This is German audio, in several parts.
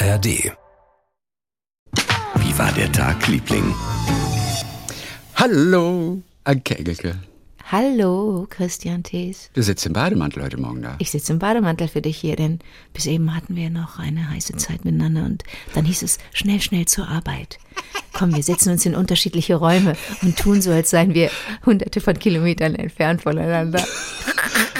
ARD. Wie war der Tag, Liebling? Hallo, Anke Engelke. Hallo, Christian Thees. Du sitzt im Bademantel heute Morgen da. Ich sitze im Bademantel für dich hier, denn bis eben hatten wir noch eine heiße Zeit miteinander und dann hieß es schnell, schnell zur Arbeit. Komm, wir setzen uns in unterschiedliche Räume und tun so, als seien wir hunderte von Kilometern entfernt voneinander.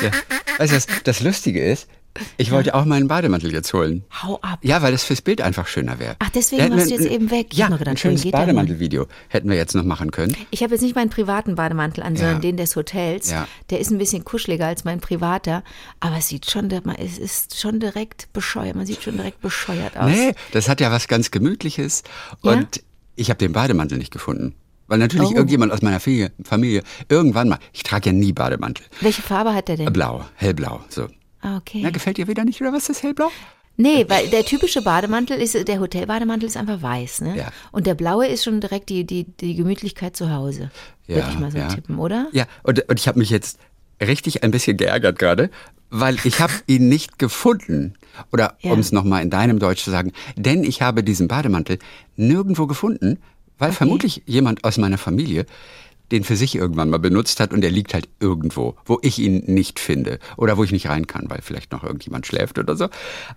Ja. Weißt du, was das Lustige ist? Ich wollte auch meinen Bademantel jetzt holen. Hau ab. Ja, weil das fürs Bild einfach schöner wäre. Ach, deswegen warst du jetzt eben weg. Ich Ja, gedacht, ein schönes? Bademantelvideo hätten wir jetzt noch machen können. Ich habe jetzt nicht meinen privaten Bademantel an, sondern Ja. den des Hotels. Ja. Der ist ein bisschen kuscheliger als mein privater, aber es sieht schon, es ist schon direkt bescheuert. Man sieht schon direkt bescheuert aus. Nee, das hat ja was ganz Gemütliches. Ja? Und ich habe den Bademantel nicht gefunden. Weil natürlich Oh. irgendjemand aus meiner Familie, Familie irgendwann mal, ich trage ja nie Bademantel. Welche Farbe hat der denn? Blau, hellblau, so. Ah, okay. Na, gefällt dir wieder nicht, oder was ist hellblau? Nee, weil der typische Bademantel ist, der Hotelbademantel ist einfach weiß, ne? Ja. Und der blaue ist schon direkt die, die, die Gemütlichkeit zu Hause. Würde Ja, ich mal so ja. tippen, oder? Ja, und, und ich habe mich jetzt richtig ein bisschen geärgert gerade, weil ich habe ihn nicht gefunden. Oder Ja. um es nochmal in deinem Deutsch zu sagen, denn ich habe diesen Bademantel nirgendwo gefunden, weil vermutlich jemand aus meiner Familie den für sich irgendwann mal benutzt hat und der liegt halt irgendwo, wo ich ihn nicht finde oder wo ich nicht rein kann, weil vielleicht noch irgendjemand schläft oder so.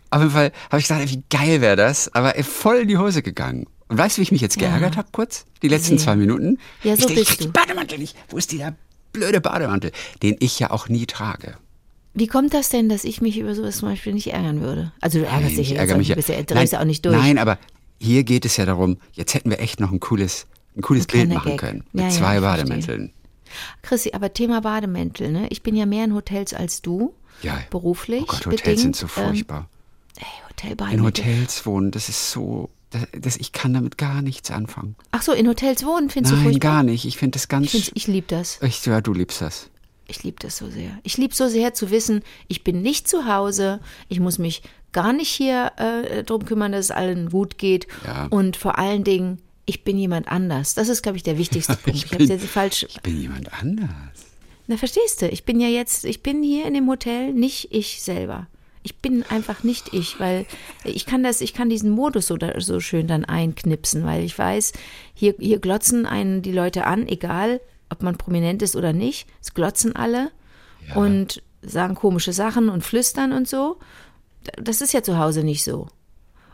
Auf jeden Fall habe ich gesagt, wie geil wäre das, aber voll in die Hose gegangen. Und weißt du, wie ich mich jetzt geärgert habe kurz? Die letzten Sehr. zwei Minuten? Ja, ich so denk, ich bist krieg du. Bademantel nicht. Wo ist dieser blöde Bademantel, den ich ja auch nie trage? Wie kommt das denn, dass ich mich über sowas zum Beispiel nicht ärgern würde? Also du ärgerst Nein, dich ich ja jetzt, mich du bist ja, Nein, drehst ja auch nicht durch. Nein, aber hier geht es ja darum, jetzt hätten wir echt noch ein cooles, ein cooles Ein Bild machen Gag. können. Mit Ja, ja, zwei verstehe. Bademänteln. Chrissy, aber Thema Bademäntel, ne? Ich bin ja mehr in Hotels als du. Ja. Beruflich. Oh Gott, Hotels bedingt. sind so Ähm, furchtbar. ey, in Hotelbademantel. Hotels wohnen, das ist so, das, das, ich kann damit gar nichts anfangen. Ach so, in Hotels wohnen findest du Nein, furchtbar? gar nicht. Ich finde das ganz, Ich, ich liebe das. ich, ja, du liebst das. Ich liebe das so sehr. Ich liebe so sehr zu wissen, ich bin nicht zu Hause, ich muss mich gar nicht hier äh, drum kümmern, dass es allen gut geht. Ja. Und vor allen Dingen, ich bin jemand anders. Das ist, glaube ich, der wichtigste Punkt. Ich, habe es jetzt falsch. Ich bin jemand anders. Na, verstehst du? Ich bin ja jetzt, ich bin hier in dem Hotel nicht ich selber. Ich bin einfach nicht ich, weil ich kann das, ich kann diesen Modus so, so schön dann einknipsen, weil ich weiß, hier, hier glotzen einen die Leute an, egal ob man prominent ist oder nicht. Es glotzen alle und sagen komische Sachen und flüstern und so. Das ist ja zu Hause nicht so.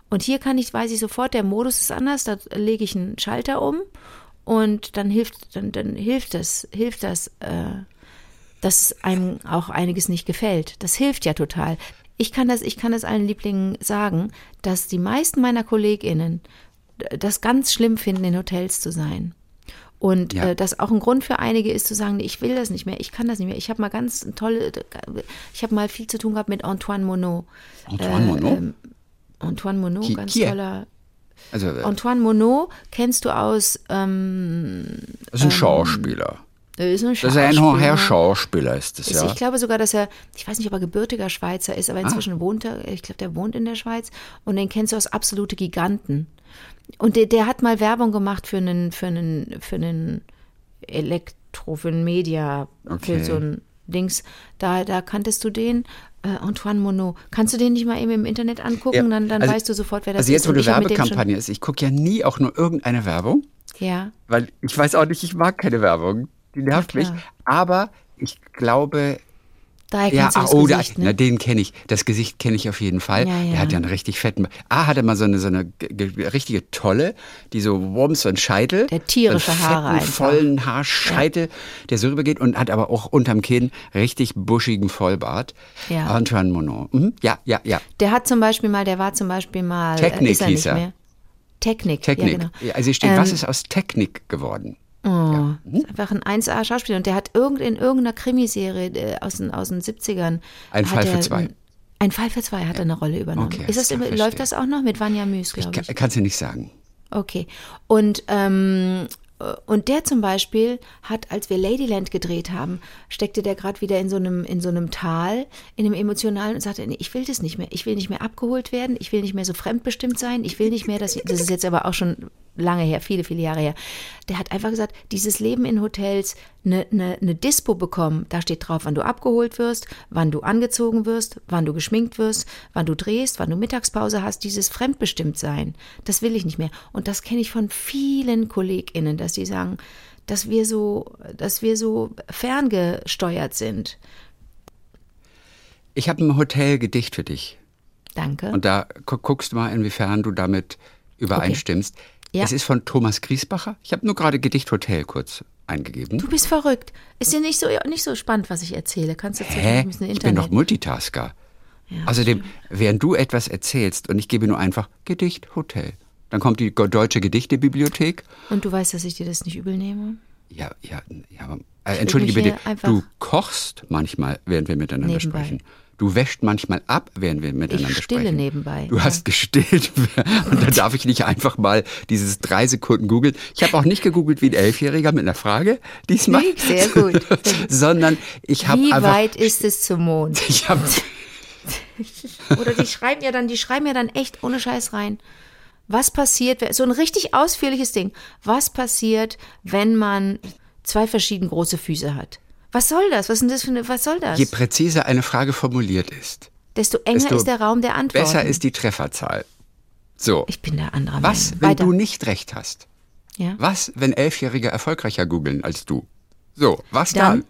Und hier kann ich, weiß ich sofort, der Modus ist anders, da lege ich einen Schalter um und dann hilft, dann, dann hilft das, hilft das, äh, dass einem auch einiges nicht gefällt. Das hilft ja total. Ich kann das, ich kann das allen Lieblingen sagen, dass die meisten meiner KollegInnen das ganz schlimm finden, in Hotels zu sein. Und Ja. äh, das auch ein Grund für einige ist zu sagen, ich will das nicht mehr, ich kann das nicht mehr. Ich habe mal ganz tolle, ich habe mal viel zu tun gehabt mit Antoine Monod. Antoine Monod? Ähm, Antoine Monod, Qui- ganz est? toller. Also, äh, Antoine Monod kennst du aus, ähm, das ist ein Schauspieler. er ist ein Das ist ein Schauspieler. Herr Schauspieler, ist das, Ist, ja. Ich glaube sogar, dass er, ich weiß nicht, ob er gebürtiger Schweizer ist, aber inzwischen wohnt er, ich glaube, der wohnt in der Schweiz und den kennst du aus Absolute Giganten. Und der, der hat mal Werbung gemacht für einen, für einen, für einen Elektro, für ein Media, Okay. für so ein Dings. Da, da kanntest du den, äh, Antoine Monod. Kannst du den nicht mal eben im Internet angucken? Ja, dann dann also- weißt du sofort, wer das Also jetzt, ist. wo du ich hab mit dem Werbekampagne ist, ich gucke ja nie auch nur irgendeine Werbung. Ja. Weil ich weiß auch nicht, ich mag keine Werbung. Die nervt Na mich. Aber ich glaube, Daher ja, ah, oh, da, Gesicht, ne? na, den kenne ich. Das Gesicht kenne ich auf jeden Fall. Ja, Der ja. hat ja einen richtig fetten. Ah, hat er mal so eine, so eine ge- ge- richtige Tolle, die so Wurms so ein Scheitel. Der tierische so Haare fetten, einfach. vollen Haarscheitel, der so rübergeht und hat aber auch unterm Kinn richtig buschigen Vollbart. Ja. Antoine Monod. Mhm. Ja, ja, ja. Der hat zum Beispiel mal, der war zum Beispiel mal. äh, Technik ist er hieß nicht er. Mehr. Technik. Technik. Ja, genau. Ja, also hier steht, Ähm, was ist aus Technik geworden? Oh, ist einfach ein 1A-Schauspieler. Und der hat irgend, in irgendeiner Krimiserie äh, aus, den, aus den 70ern. Ein Fall für zwei. Ein, Fall für zwei hat er eine Rolle übernommen. Okay, ist das, verstehe. läuft das auch noch mit Vanya Müs, Ich glaube ich? kann, kann's dir nicht sagen. Okay. Und, ähm, äh, und der zum Beispiel hat, als wir Ladyland gedreht haben, steckte der gerade wieder in so einem, in so einem Tal, in einem emotionalen und sagte, nee, ich will das nicht mehr. Ich will nicht mehr abgeholt werden. Ich will nicht mehr so fremdbestimmt sein. Ich will nicht mehr, dass, das ist jetzt aber auch schon lange her, viele, viele Jahre her. Der hat einfach gesagt, dieses Leben in Hotels, eine ne, ne Dispo bekommen, da steht drauf, wann du abgeholt wirst, wann du angezogen wirst, wann du geschminkt wirst, wann du drehst, wann du Mittagspause hast, dieses Fremdbestimmtsein, das will ich nicht mehr. Und das kenne ich von vielen KollegInnen, dass die sagen, dass wir so, dass wir so ferngesteuert sind. Ich habe ein Hotelgedicht für dich. Danke. Und da gu guckst du mal, inwiefern du damit übereinstimmst. Ja. Es ist von Thomas Griesbacher. Ich habe nur gerade Gedicht Hotel kurz eingegeben. Du bist verrückt. Ist dir nicht so, nicht so spannend, was ich erzähle? Kannst du Hä? ein bisschen Ich bin doch Internet? Multitasker. Außerdem, während du etwas erzählst und ich gebe nur einfach Gedicht Hotel, dann kommt die Deutsche Gedichtebibliothek. Und du weißt, dass ich dir das nicht übel nehme? Ja, ja, ja. Äh, entschuldige bitte, du kochst manchmal, während wir miteinander Nebenbei. sprechen. Du wäscht manchmal ab, während wir miteinander Ich stille sprechen. nebenbei, Du ja. hast gestillt und da darf ich nicht einfach mal dieses drei Sekunden googeln. Ich habe auch nicht gegoogelt wie ein Elfjähriger mit einer Frage diesmal. Sehr gut. Sondern ich habe Wie einfach. weit ist es zum Mond? Ich habe Oder die schreiben ja dann, die schreiben ja dann echt ohne Scheiß rein. Was passiert, so ein richtig ausführliches Ding. Was passiert, wenn man zwei verschieden große Füße hat? Was soll das? Was das für eine, was soll das? je präziser eine Frage formuliert ist, Desto enger desto ist der Raum der Antworten. besser ist die Trefferzahl. So. Ich bin der andere Was, Meinung. wenn Weiter. du nicht recht hast? ja? Was, wenn Elfjährige erfolgreicher googeln als du? So, was Dann, dann?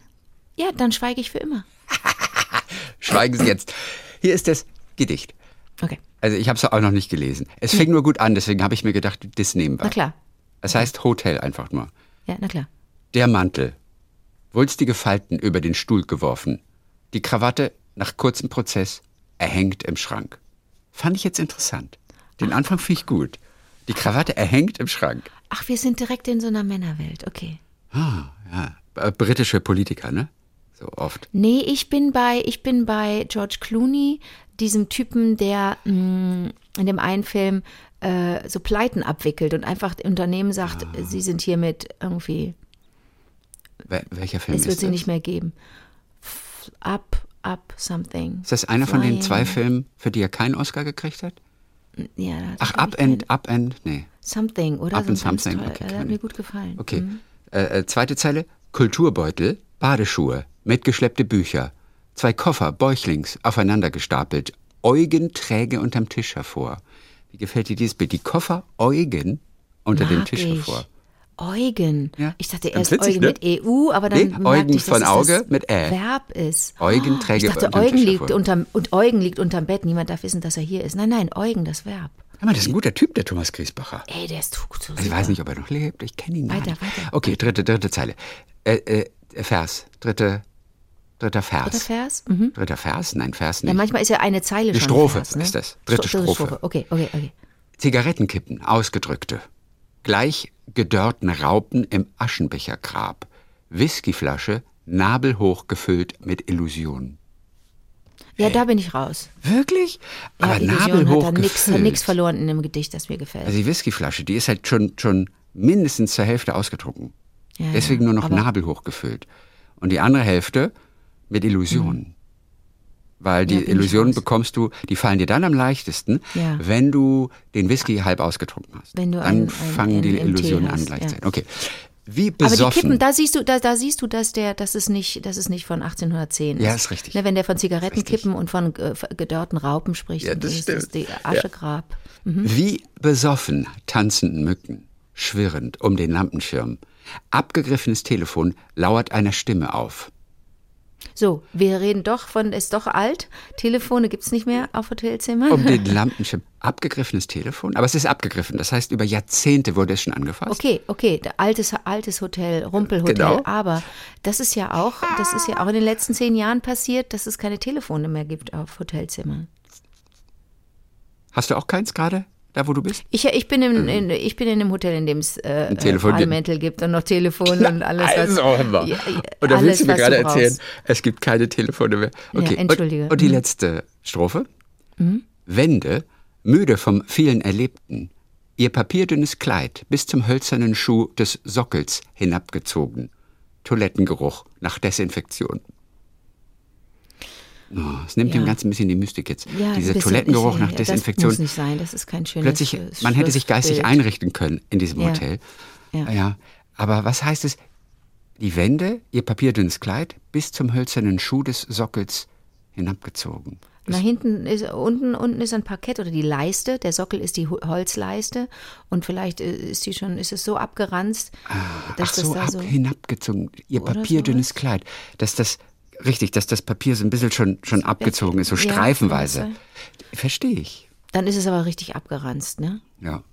ja, dann schweige ich für immer. Schweigen Sie jetzt. Hier ist das Gedicht. Okay, Also ich habe es auch noch nicht gelesen. Es fing nur gut an, deswegen habe ich mir gedacht, das nehmen wir. na klar. Es heißt Hotel einfach nur. Ja, na klar. Der Mantel. Wulstige Falten über den Stuhl geworfen. Die Krawatte nach kurzem Prozess erhängt im Schrank. Fand ich jetzt interessant. Den Anfang finde ich gut. Die Krawatte erhängt im Schrank. Ach, wir sind direkt in so einer Männerwelt. Okay. Ah, ja. Äh, Britische Politiker, ne? So oft. Nee, ich bin bei, ich bin bei George Clooney, diesem Typen, der mh, in dem einen Film äh, so Pleiten abwickelt und einfach Unternehmen sagt, Ah. sie sind hiermit irgendwie, Wel welcher Film es ist wird sie das? nicht mehr geben. F- Up, up, something. Ist das einer von den Flying. zwei Filmen, für die er keinen Oscar gekriegt hat? Ja, Ach, Up and, Up and, nee. Something, oder? Up and Something, toll- okay, kenn hat mir gut gefallen. Okay. Mhm. Äh, äh, zweite Zeile. Kulturbeutel, Badeschuhe, mitgeschleppte Bücher, zwei Koffer, bäuchlings, aufeinander gestapelt, Eugen träge unterm Tisch hervor. Wie gefällt dir dieses Bild? Die Koffer Eugen unter dem Mag Tisch ich. hervor. Eugen. Ja, Ich dachte erst Eugen ne? mit EU, aber dann Nee, merkte Eugen ich, dass von Auge das mit Ä. Verb ist. Eugen Oh, träge Ich dachte, Eugen liegt unterm und Eugen liegt unterm Bett. Niemand darf wissen, dass er hier ist. Nein, nein, Eugen das Verb. Hör mal, das ist ein guter Typ, der Thomas Griesbacher. Ey, der ist so so Also ich weiß nicht, ob er noch lebt. Ich kenne ihn Weiter, nicht. weiter. Okay, dritte, dritte Zeile. Äh, äh, Vers. Dritte, dritter Vers. Dritter Vers? Mhm. Dritter Vers? Nein, Vers nicht. Ja, manchmal ist ja eine Zeile Eine schon Strophe Vers, ne? ist das. Dritte Stro- Strophe. Okay, okay, okay. Zigarettenkippen, ausgedrückte. Gleich gedörrten Raupen im Aschenbechergrab. Whiskyflasche, nabelhoch gefüllt mit Illusion. Ja, da bin ich raus. Wirklich? Ja, Aber Illusion nabelhoch hat da nichts gefüllt. nix verloren in dem Gedicht, das mir gefällt. Also die Whiskyflasche, die ist halt schon, schon mindestens zur Hälfte ausgetrunken. Ja, Deswegen ja, nur noch aber- nabelhoch gefüllt. Und die andere Hälfte mit Illusionen. Weil die Ja, Illusionen bekommst du, die fallen dir dann am leichtesten, Ja. wenn du den Whisky halb ausgetrunken hast. Wenn du dann ein- ein- fangen ein die Illusionen an gleichzeitig. ja. Okay. Wie Aber die besoffen. Kippen, da siehst du, da, da siehst du, dass der, dass es nicht, dass es nicht von 1810 ist. Ja, ist richtig. Ne, wenn der von Zigarettenkippen und von äh, gedörrten Raupen spricht, Ja, das ist das stimmt. die Aschegrab. Wie besoffen tanzenden Mücken, schwirrend um den Lampenschirm. Abgegriffenes Telefon lauert einer Stimme auf. So, wir reden doch von, ist doch alt. Telefone gibt's nicht mehr auf Hotelzimmern. Um den Lampenschirm. Abgegriffenes Telefon? Aber es ist abgegriffen. Das heißt, über Jahrzehnte wurde es schon angefasst. Okay, okay, altes, altes Hotel, Rumpelhotel. Genau. Aber das ist ja auch, das ist ja auch in den letzten zehn Jahren passiert, dass es keine Telefone mehr gibt auf Hotelzimmern. Hast du auch keins gerade, da wo du bist? Ich, ich, bin in, in, ich bin in einem Hotel, in dem es äh, Ein Telefon gibt. Und noch Telefon und alles. was- Also, hör mal. Ja, ja, Und da willst du mir was gerade brauchst. erzählen, es gibt keine Telefone mehr. Ja, Okay. entschuldige. Und, und die Mhm. letzte Strophe. Wende, müde vom vielen Erlebten, ihr papierdünnes Kleid bis zum hölzernen Schuh des Sockels hinabgezogen. Toilettengeruch nach Desinfektion. Oh, es nimmt Ja. dem Ganzen ein bisschen die Mystik jetzt. Ja, Dieser Toilettengeruch ist- nach Desinfektion. Das muss nicht sein, das ist kein schönes Plötzlich, man hätte sich geistig einrichten können in diesem Ja. Hotel. Ja. ja. Aber was heißt es? Die Wände, ihr papierdünnes Kleid, bis zum hölzernen Schuh des Sockels hinabgezogen. Nach hinten ist unten unten ist ein Parkett oder die Leiste. Der Sockel ist die Ho- Holzleiste und vielleicht äh, ist die schon ist es so abgeranzt, Ach dass so, das ab, da so hinabgezogen. Ihr papierdünnes sowas? Kleid. Dass das, richtig, dass das Papier so ein bisschen schon, schon abgezogen ist, so Ja, streifenweise. Verstehe ich. Dann ist es aber richtig abgeranzt, ne? Ja.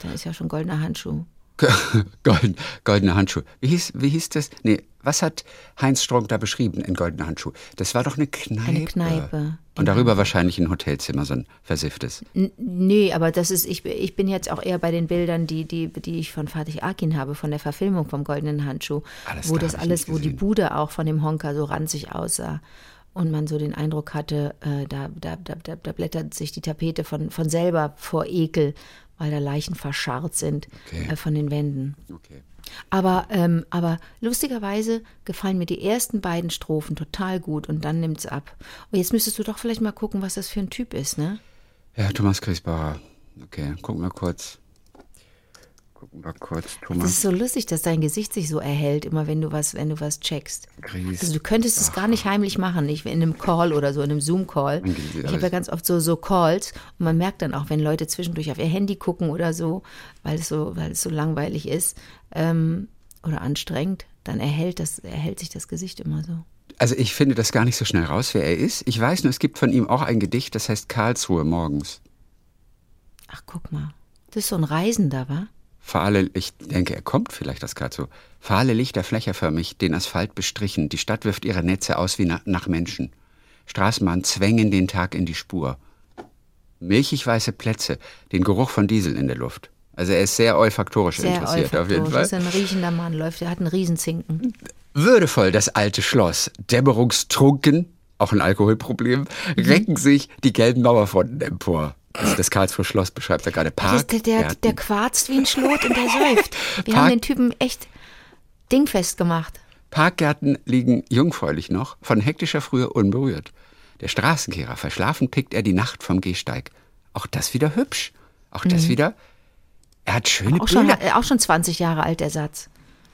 Da ist ja schon goldener Handschuh. Golden, goldene Handschuh. Wie hieß, wie hieß das? Nee, was hat Heinz Strunk da beschrieben in Goldene Handschuh? Das war doch eine Kneipe. Eine Kneipe. Und darüber wahrscheinlich ein Hotelzimmer, so ein versifftes. N nee, aber das ist, ich, ich bin jetzt auch eher bei den Bildern, die, die, die ich von Fatih Akin habe, von der Verfilmung vom Goldenen Handschuh, Alles wo da das alles, wo die. Bude auch von dem Honka so ranzig aussah. Und man so den Eindruck hatte, äh, da, da, da, da, da blättert sich die Tapete von, von selber vor Ekel, weil da Leichen verscharrt sind Okay. äh, von den Wänden. Okay. Aber, ähm, aber lustigerweise gefallen mir die ersten beiden Strophen total gut und dann nimmt's ab. Und jetzt müsstest du doch vielleicht mal gucken, was das für ein Typ ist, ne? Ja, Thomas Griesbacher. Okay, gucken wir kurz. Gucken kurz, Das ist so lustig, dass dein Gesicht sich so erhält, immer wenn du was, wenn du was checkst. Also du könntest es gar nicht heimlich machen, nicht in einem Call oder so, in einem Zoom-Call. geht Ich habe ja ganz oft so, so Calls und man merkt dann auch, wenn Leute zwischendurch auf ihr Handy gucken oder so, weil es so, weil es so langweilig ist ähm, oder anstrengend, dann erhält, das, erhält sich das Gesicht immer so. Also ich finde das gar nicht so schnell raus, wer er ist. Ich weiß nur, es gibt von ihm auch ein Gedicht, das heißt Karlsruhe morgens. Ach, guck mal. Das ist so ein Reisender, wa? Fahle, ich denke, er kommt vielleicht aus Karlsruhe. Fahle Lichter flächerförmig, den Asphalt bestrichen. Die Stadt wirft ihre Netze aus wie na, nach Menschen. Straßenbahnen zwängen den Tag in die Spur. Milchig weiße Plätze, den Geruch von Diesel in der Luft. Also er ist sehr olfaktorisch Sehr interessiert auf jeden olfaktorisch. Fall. Das ist ein riechender Mann, läuft, der hat einen Riesenzinken. Würdevoll das alte Schloss, dämmerungstrunken, auch ein Alkoholproblem, Mhm. recken sich die gelben Mauerfronten empor. Also das Karlsruher Schloss beschreibt er gerade Park. der, der, der quarzt wie ein Schlot und der säuft. Wir Park- haben den Typen echt dingfest gemacht. Parkgärten liegen jungfräulich noch, von hektischer Frühe unberührt. Der Straßenkehrer, verschlafen pickt er die Nacht vom Gehsteig. Auch das wieder hübsch. Auch das wieder. Er hat schöne Mhm. Auch schon, Bilder. äh, auch schon 20 Jahre alt, der Satz.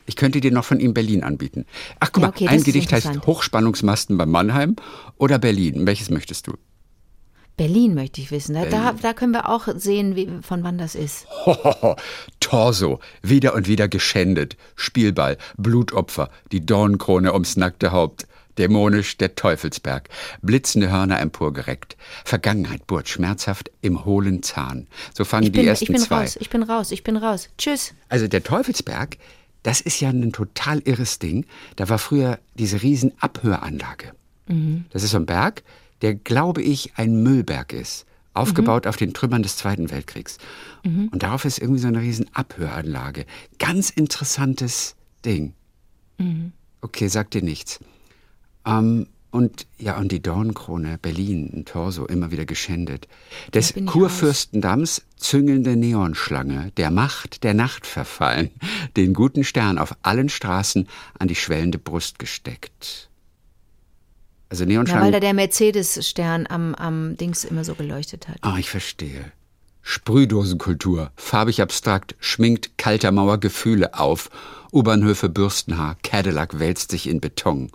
Ich könnte dir noch von ihm Berlin anbieten. Ach, guck Ja, mal, okay, das ein Gedicht heißt. Hochspannungsmasten bei Mannheim oder Berlin. Welches möchtest du? Berlin möchte ich wissen. Da, da, da können wir auch sehen, wie, von wann das ist. Hohoho, Torso, wieder und wieder geschändet, Spielball, Blutopfer, die Dornenkrone ums nackte Haupt, dämonisch der Teufelsberg, blitzende Hörner emporgereckt, Vergangenheit bohrt schmerzhaft im hohlen Zahn. So fangen Ich die bin, ersten ich bin zwei. raus, ich bin raus, ich bin raus. Tschüss. Also der Teufelsberg, das ist ja ein total irres Ding. Da war früher diese riesen Abhöranlage. Das ist so ein Berg, der, glaube ich, ein Müllberg ist. Aufgebaut auf den Trümmern des Zweiten Weltkriegs. Und darauf ist irgendwie so eine riesen Abhöranlage. Ganz interessantes Ding. Okay, sagt dir nichts. Ähm, und ja, und die Dornkrone, Berlin, ein Torso, immer wieder geschändet. Des Kurfürstendamms züngelnde Neonschlange, der Macht der Nacht verfallen, den guten Stern auf allen Straßen an die schwellende Brust gesteckt. Also Ja, weil Neonschlangen. da der Mercedes-Stern am, am Dings immer so geleuchtet hat. Ah, ich verstehe. Sprühdosenkultur, farbig abstrakt, schminkt kalter Mauer Gefühle auf. U-Bahnhöfe Bürstenhaar, Cadillac wälzt sich in Beton.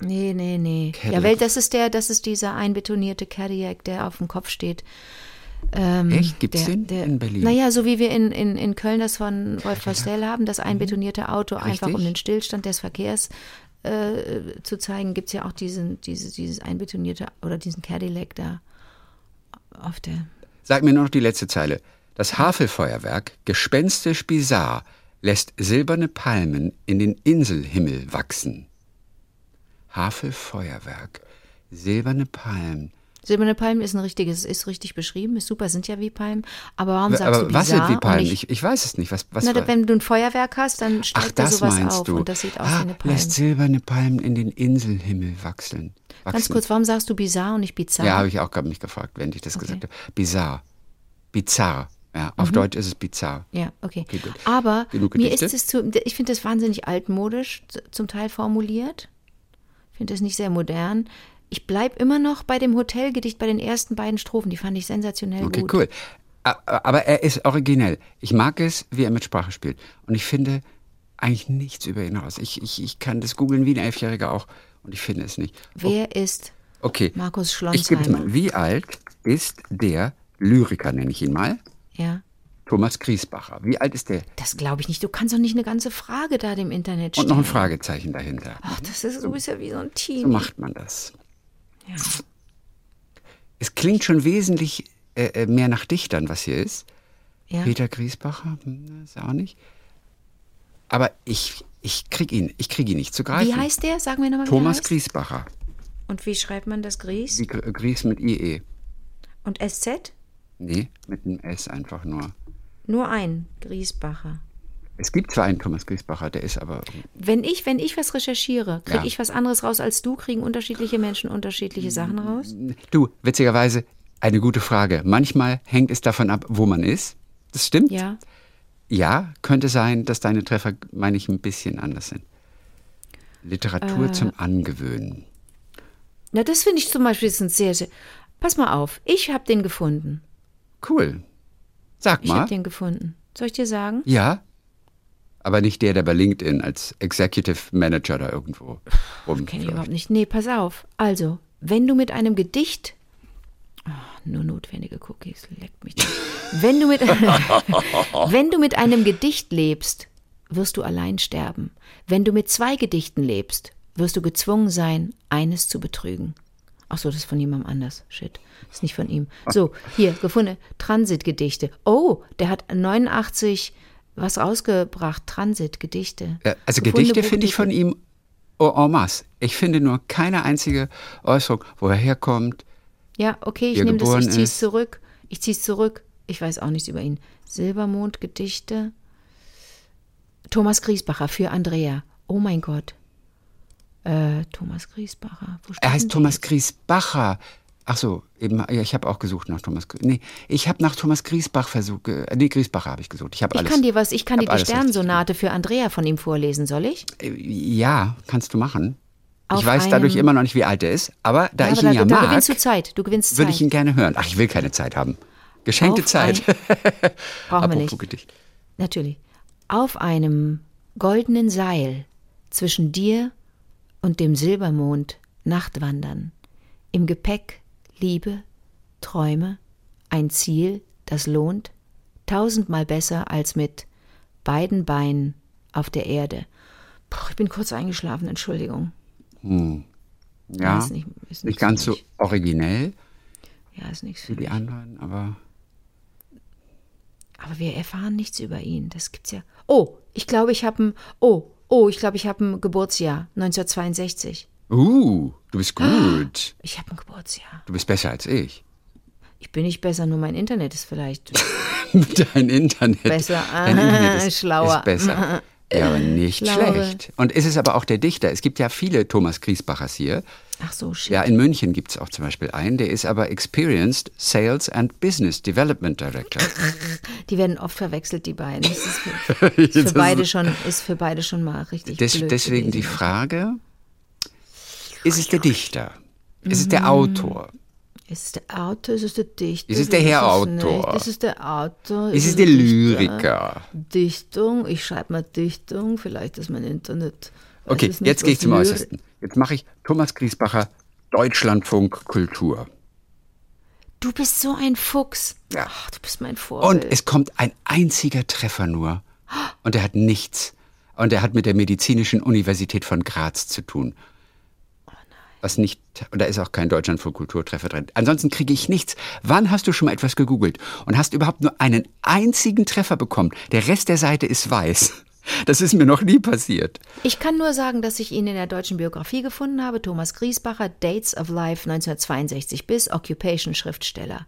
Nee, nee, nee. Cadillac. Ja, weil das ist der, das ist dieser einbetonierte Cadillac, der auf dem Kopf steht. Ähm, Echt? Gibt's der, den der, in Berlin? Naja, so wie wir in, in, in Köln das von Wolf Castell haben, das einbetonierte Auto, einfach um Richtig. den Stillstand des Verkehrs äh, zu zeigen, gibt es ja auch diesen, diese, dieses einbetonierte oder diesen Cadillac da auf der. Sag mir nur noch die letzte Zeile. Das Havelfeuerwerk, gespenstisch bizarr, lässt silberne Palmen in den Inselhimmel wachsen. Havelfeuerwerk, silberne Palmen. Silberne Palmen ist ein richtiges, ist richtig beschrieben, ist super, sind ja wie Palmen. Aber warum sagst Aber du was sind bizarr wie Palmen? Ich, ich weiß es nicht. Was, was Na, wenn du ein Feuerwerk hast, dann Ach, steigt da das sowas meinst auf du. und das sieht aus ah, wie eine Palme. lässt silberne Palmen in den Inselhimmel wachsen. wachsen. Ganz kurz, warum sagst du bizarr und nicht bizarr? Ja, habe ich auch gerade mich gefragt, während ich das Okay. gesagt habe. Bizarr. Bizarr. Ja, auf Deutsch ist es bizarr. Ja, okay. Okay. Aber mir ist es zu, ich finde das wahnsinnig altmodisch zum Teil formuliert. Ich finde das nicht sehr modern. Ich bleibe immer noch bei dem Hotelgedicht, bei den ersten beiden Strophen. Die fand ich sensationell Okay, gut. cool. A- Aber er ist originell. Ich mag es, wie er mit Sprache spielt. Und ich finde eigentlich nichts über ihn raus. Ich, ich, ich kann das googeln wie ein Elfjähriger auch und ich finde es nicht. Wer ist Okay. Markus Ich gebe Schlonsheimer? mal. Wie alt ist der Lyriker, nenne ich ihn mal? Ja. Thomas Griesbacher. Wie alt ist der? Das glaube ich nicht. Du kannst doch nicht eine ganze Frage da dem Internet Und stellen. noch ein Fragezeichen dahinter. Ach, das ist, du bist ja wie so ein So Team. macht man das. Ja. Es klingt schon wesentlich äh, äh, mehr nach Dichtern, was hier ist. Ja. Peter Griesbacher, hm, ist auch nicht. Aber ich, ich krieg ihn, ich krieg ihn nicht zu greifen. Wie heißt der? Sagen wir nochmal, Thomas. Griesbacher. Und wie schreibt man das Gries? Wie Gries mit IE. Und SZ? Nee, mit einem S einfach nur. Nur ein Griesbacher. Es gibt zwar einen Thomas Griesbacher, der ist aber. Wenn ich, wenn ich was recherchiere, kriege Ja. ich was anderes raus als du, kriegen unterschiedliche Menschen unterschiedliche Sachen raus? Du, witzigerweise, eine gute Frage. Manchmal hängt es davon ab, wo man ist. Das stimmt. Ja. Ja, könnte sein, dass deine Treffer, meine ich, ein bisschen anders sind. Literatur Äh. zum Angewöhnen. Na, das finde ich zum Beispiel ist ein sehr, sehr. Pass mal auf, ich habe den gefunden. Cool. Sag Ich mal. habe den gefunden. Soll ich dir sagen? Ja. Aber nicht der, der bei LinkedIn als Executive Manager da irgendwo Kenne ich überhaupt nicht. Nee, pass auf. Also, wenn du mit einem Gedicht. Ah, nur notwendige Cookies, leckt mich. Wenn du, mit, wenn du mit einem Gedicht lebst, wirst du allein sterben. Wenn du mit zwei Gedichten lebst, wirst du gezwungen sein, eines zu betrügen. Ach so, das ist von jemandem anders. Shit, ist nicht von ihm. So, hier, gefunden, Transitgedichte. Oh, der hat 89 was rausgebracht, Transitgedichte. Ja, Also Gedichte finde ich von ihm en masse. Ich finde nur keine einzige Äußerung, wo er herkommt. Ja, okay, ich nehme das, ich ziehe es zurück. Ich ziehe es zurück. Ich weiß auch nichts über ihn. Silbermond, Gedichte. Thomas Griesbacher für Andrea. Oh mein Gott. Äh, Thomas Griesbacher. Er heißt Thomas? Griesbacher. Ach so, eben, ja, ich habe auch gesucht nach Thomas. Nee, ich habe nach Thomas Griesbach versucht. ge- Nee, Griesbacher habe ich gesucht. Ich habe Ich alles. kann dir was, ich kann dir die Sternsonate für Andrea von ihm vorlesen, soll ich? Äh, Ja, kannst du machen. Auf ich weiß dadurch immer noch nicht, wie alt er ist, aber da Ja, ich aber ihn da, ja da mag, gewinnst du Zeit. Du gewinnst Zeit. würde ich ihn gerne hören. Ach, ich will keine Zeit haben. Geschenkte Auf Zeit. Brauchen wir nicht. Gedicht. Natürlich. Auf einem goldenen Seil zwischen dir und dem Silbermond Nachtwandern. Im Gepäck Liebe, Träume, ein Ziel, das lohnt, tausendmal besser als mit beiden Beinen auf der Erde. Puh, ich bin kurz eingeschlafen, Entschuldigung. Ja, ist nicht- ist nicht ganz so originell Ja, ist nichts für die anderen, aber Aber wir erfahren nichts über ihn. Das gibt's ja. Oh, ich glaube, ich habe ein. Oh, oh, ich glaube, ich habe ein Geburtsjahr 1962. uh, du bist gut. Ich habe ein Geburtsjahr. Du bist besser als ich. Ich bin nicht besser, nur mein Internet ist vielleicht. Dein Internet. Besser. Dein Internet ist, Schlauer. ist besser. Ja, aber nicht Schlauere. schlecht. Und ist es aber auch der Dichter. Es gibt ja viele Thomas Griesbachers hier. Ach so, shit. Ja, in München gibt es auch zum Beispiel einen, der ist aber Experienced Sales and Business Development Director. Die werden oft verwechselt, die beiden. Das ist für, ist für beide schon, ist für beide schon mal richtig Des, deswegen die gewesen. Frage, ist es der Dichter? Ist es Mhm. der Autor? Ist es der Autor, ist es der Dichter? Ist es der Herr Autor? Ist es der Autor? Ist es der? Lyriker? Dichtung, ich schreibe mal Dichtung, vielleicht ist mein Internet. Okay, jetzt gehe ich zum Äußersten. Jetzt mache ich Thomas Griesbacher Deutschlandfunk Kultur. Du bist so ein Fuchs. Ja. Ach, du bist mein Vorbild. Und es kommt ein einziger Treffer nur. Und er hat nichts. Und er hat mit der Medizinischen Universität von Graz zu tun. Was nicht, und da ist auch kein Deutschlandfunk Kulturtreffer drin. Ansonsten kriege ich nichts. Wann hast du schon mal etwas gegoogelt und hast überhaupt nur einen einzigen Treffer bekommen? Der Rest der Seite ist weiß. Das ist mir noch nie passiert. Ich kann nur sagen, dass ich ihn in der deutschen Biografie gefunden habe. Thomas Griesbacher, Dates of Life 1962 bis Occupation Schriftsteller.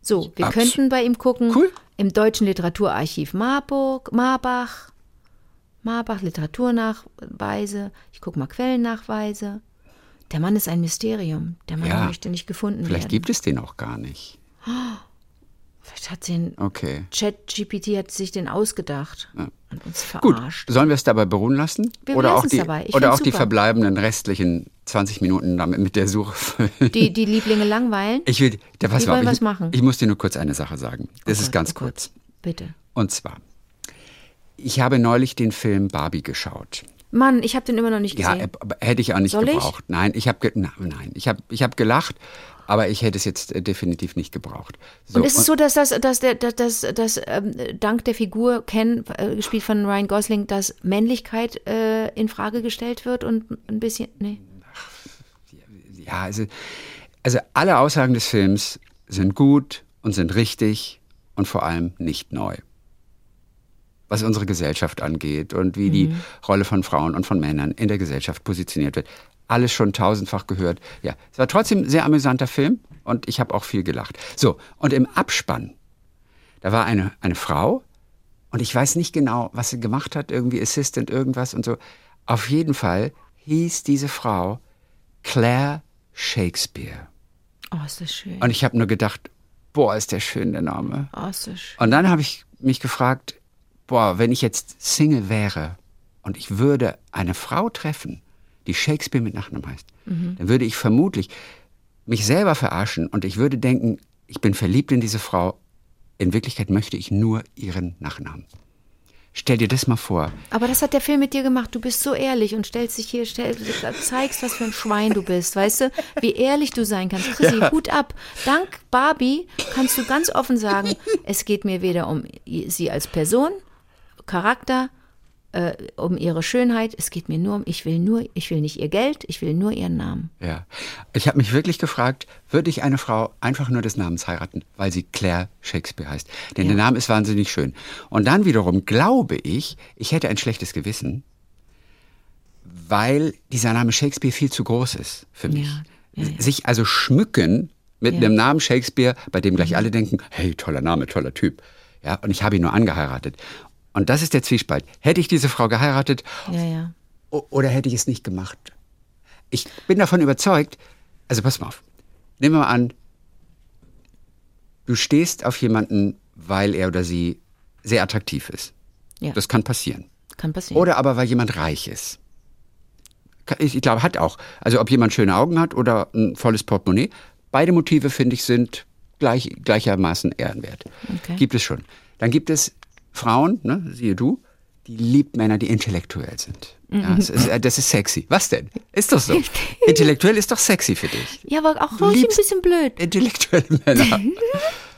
So, wir Abs- könnten bei ihm gucken. Cool. Im Deutschen Literaturarchiv Marburg, Marbach, Marbach Literaturnachweise. Ich gucke mal Quellennachweise. Der Mann ist ein Mysterium. Der Mann Ja. möchte nicht gefunden Vielleicht werden. gibt es den auch gar nicht. Vielleicht hat den Okay. Chat-GPT hat sich den ausgedacht und uns Gut, verarscht. sollen wir es dabei beruhen lassen? Wir oder auch die, oder auch die verbleibenden restlichen 20 Minuten damit mit der Suche füllen? Die, die Lieblinge langweilen? Ich will, da, pass Die mal, wollen ich, was machen. Ich muss dir nur kurz eine Sache sagen. Das Oh ist Gott, ganz oh Gott. kurz. Bitte. Und zwar, ich habe neulich den Film Barbie geschaut. Mann, ich habe den immer noch nicht Ja, gesehen. aber hätte ich auch nicht Soll ich? gebraucht. Nein, ich habe nein, ich habe ich habe gelacht, aber ich hätte es jetzt äh, definitiv nicht gebraucht. So, und ist es so, dass das, dass der, dass, dass, dass ähm, dank der Figur Ken, äh, gespielt von Ryan Gosling, dass Männlichkeit äh, in Frage gestellt wird und ein bisschen, nee. ja, also, also alle Aussagen des Films sind gut und sind richtig und vor allem nicht neu. Was unsere Gesellschaft angeht und wie die Rolle von Frauen und von Männern in der Gesellschaft positioniert wird. Alles schon tausendfach gehört. Ja, es war trotzdem ein sehr amüsanter Film und ich habe auch viel gelacht. So, und im Abspann, da war eine, eine Frau und ich weiß nicht genau, was sie gemacht hat, irgendwie Assistant, irgendwas und so. Auf jeden Fall hieß diese Frau Claire Shakespeare. Oh, ist das schön. Und ich habe nur gedacht, boah, ist der schön, der Name. Oh, ist das schön. Und dann habe ich mich gefragt, boah, wenn ich jetzt Single wäre und ich würde eine Frau treffen, die Shakespeare mit Nachnamen heißt, dann würde ich vermutlich mich selber verarschen und ich würde denken, ich bin verliebt in diese Frau. In Wirklichkeit möchte ich nur ihren Nachnamen. Stell dir das mal vor. Aber das hat der Film mit dir gemacht. Du bist so ehrlich und stellst dich hier, stell, zeigst, was für ein Schwein du bist. Weißt du, wie ehrlich du sein kannst. Chrissy, Hut ab. Dank Barbie kannst du ganz offen sagen, es geht mir weder um sie als Person, Charakter, äh, um ihre Schönheit. Es geht mir nur um, ich will nur, ich will nicht ihr Geld, ich will nur ihren Namen. Ja. Ich habe mich wirklich gefragt, würde ich eine Frau einfach nur des Namens heiraten, weil sie Claire Shakespeare heißt? Denn der Name ist wahnsinnig schön. Und dann wiederum glaube ich, ich hätte ein schlechtes Gewissen, weil dieser Name Shakespeare viel zu groß ist für mich. Ja, ja, ja. Sich also schmücken mit Ja. einem Namen Shakespeare, bei dem gleich alle denken, hey, toller Name, toller Typ. Ja, und ich habe ihn nur angeheiratet. Und das ist der Zwiespalt. Hätte ich diese Frau geheiratet, Ja, ja. Oder hätte ich es nicht gemacht? Ich bin davon überzeugt, also pass mal auf. Nehmen wir mal an, du stehst auf jemanden, weil er oder sie sehr attraktiv ist. Ja. Das kann passieren. Kann passieren. Oder aber weil jemand reich ist. Ich, ich glaube, hat auch. Also ob jemand schöne Augen hat oder ein volles Portemonnaie. Beide Motive, finde ich, sind gleich, gleichermaßen ehrenwert. Okay. Gibt es schon. Dann gibt es Frauen, ne, siehe du, die liebt Männer, die intellektuell sind. Ja, das, ist, äh, das ist sexy. Was denn? Ist doch so. Intellektuell ist doch sexy für dich. ja, aber auch ruhig ein bisschen blöd. Intellektuelle Männer.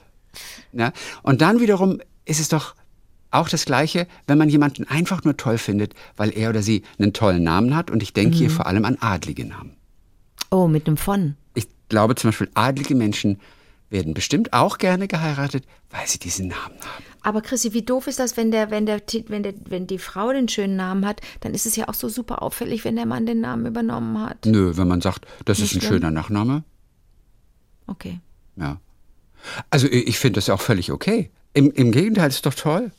ja, und dann wiederum ist es doch auch das Gleiche, wenn man jemanden einfach nur toll findet, weil er oder sie einen tollen Namen hat. Und ich denke hier vor allem an adlige Namen. Oh, mit einem von. Ich glaube zum Beispiel, adlige Menschen werden bestimmt auch gerne geheiratet, weil sie diesen Namen haben. Aber Chrissy, wie doof ist das, wenn der, wenn der, wenn der, wenn die Frau den schönen Namen hat, dann ist es ja auch so super auffällig, wenn der Mann den Namen übernommen hat. Nö, wenn man sagt, das ist Nicht ein schlimm. schöner Nachname. Okay. Ja. Also ich finde das auch völlig okay. Im, Im Gegenteil, ist doch toll,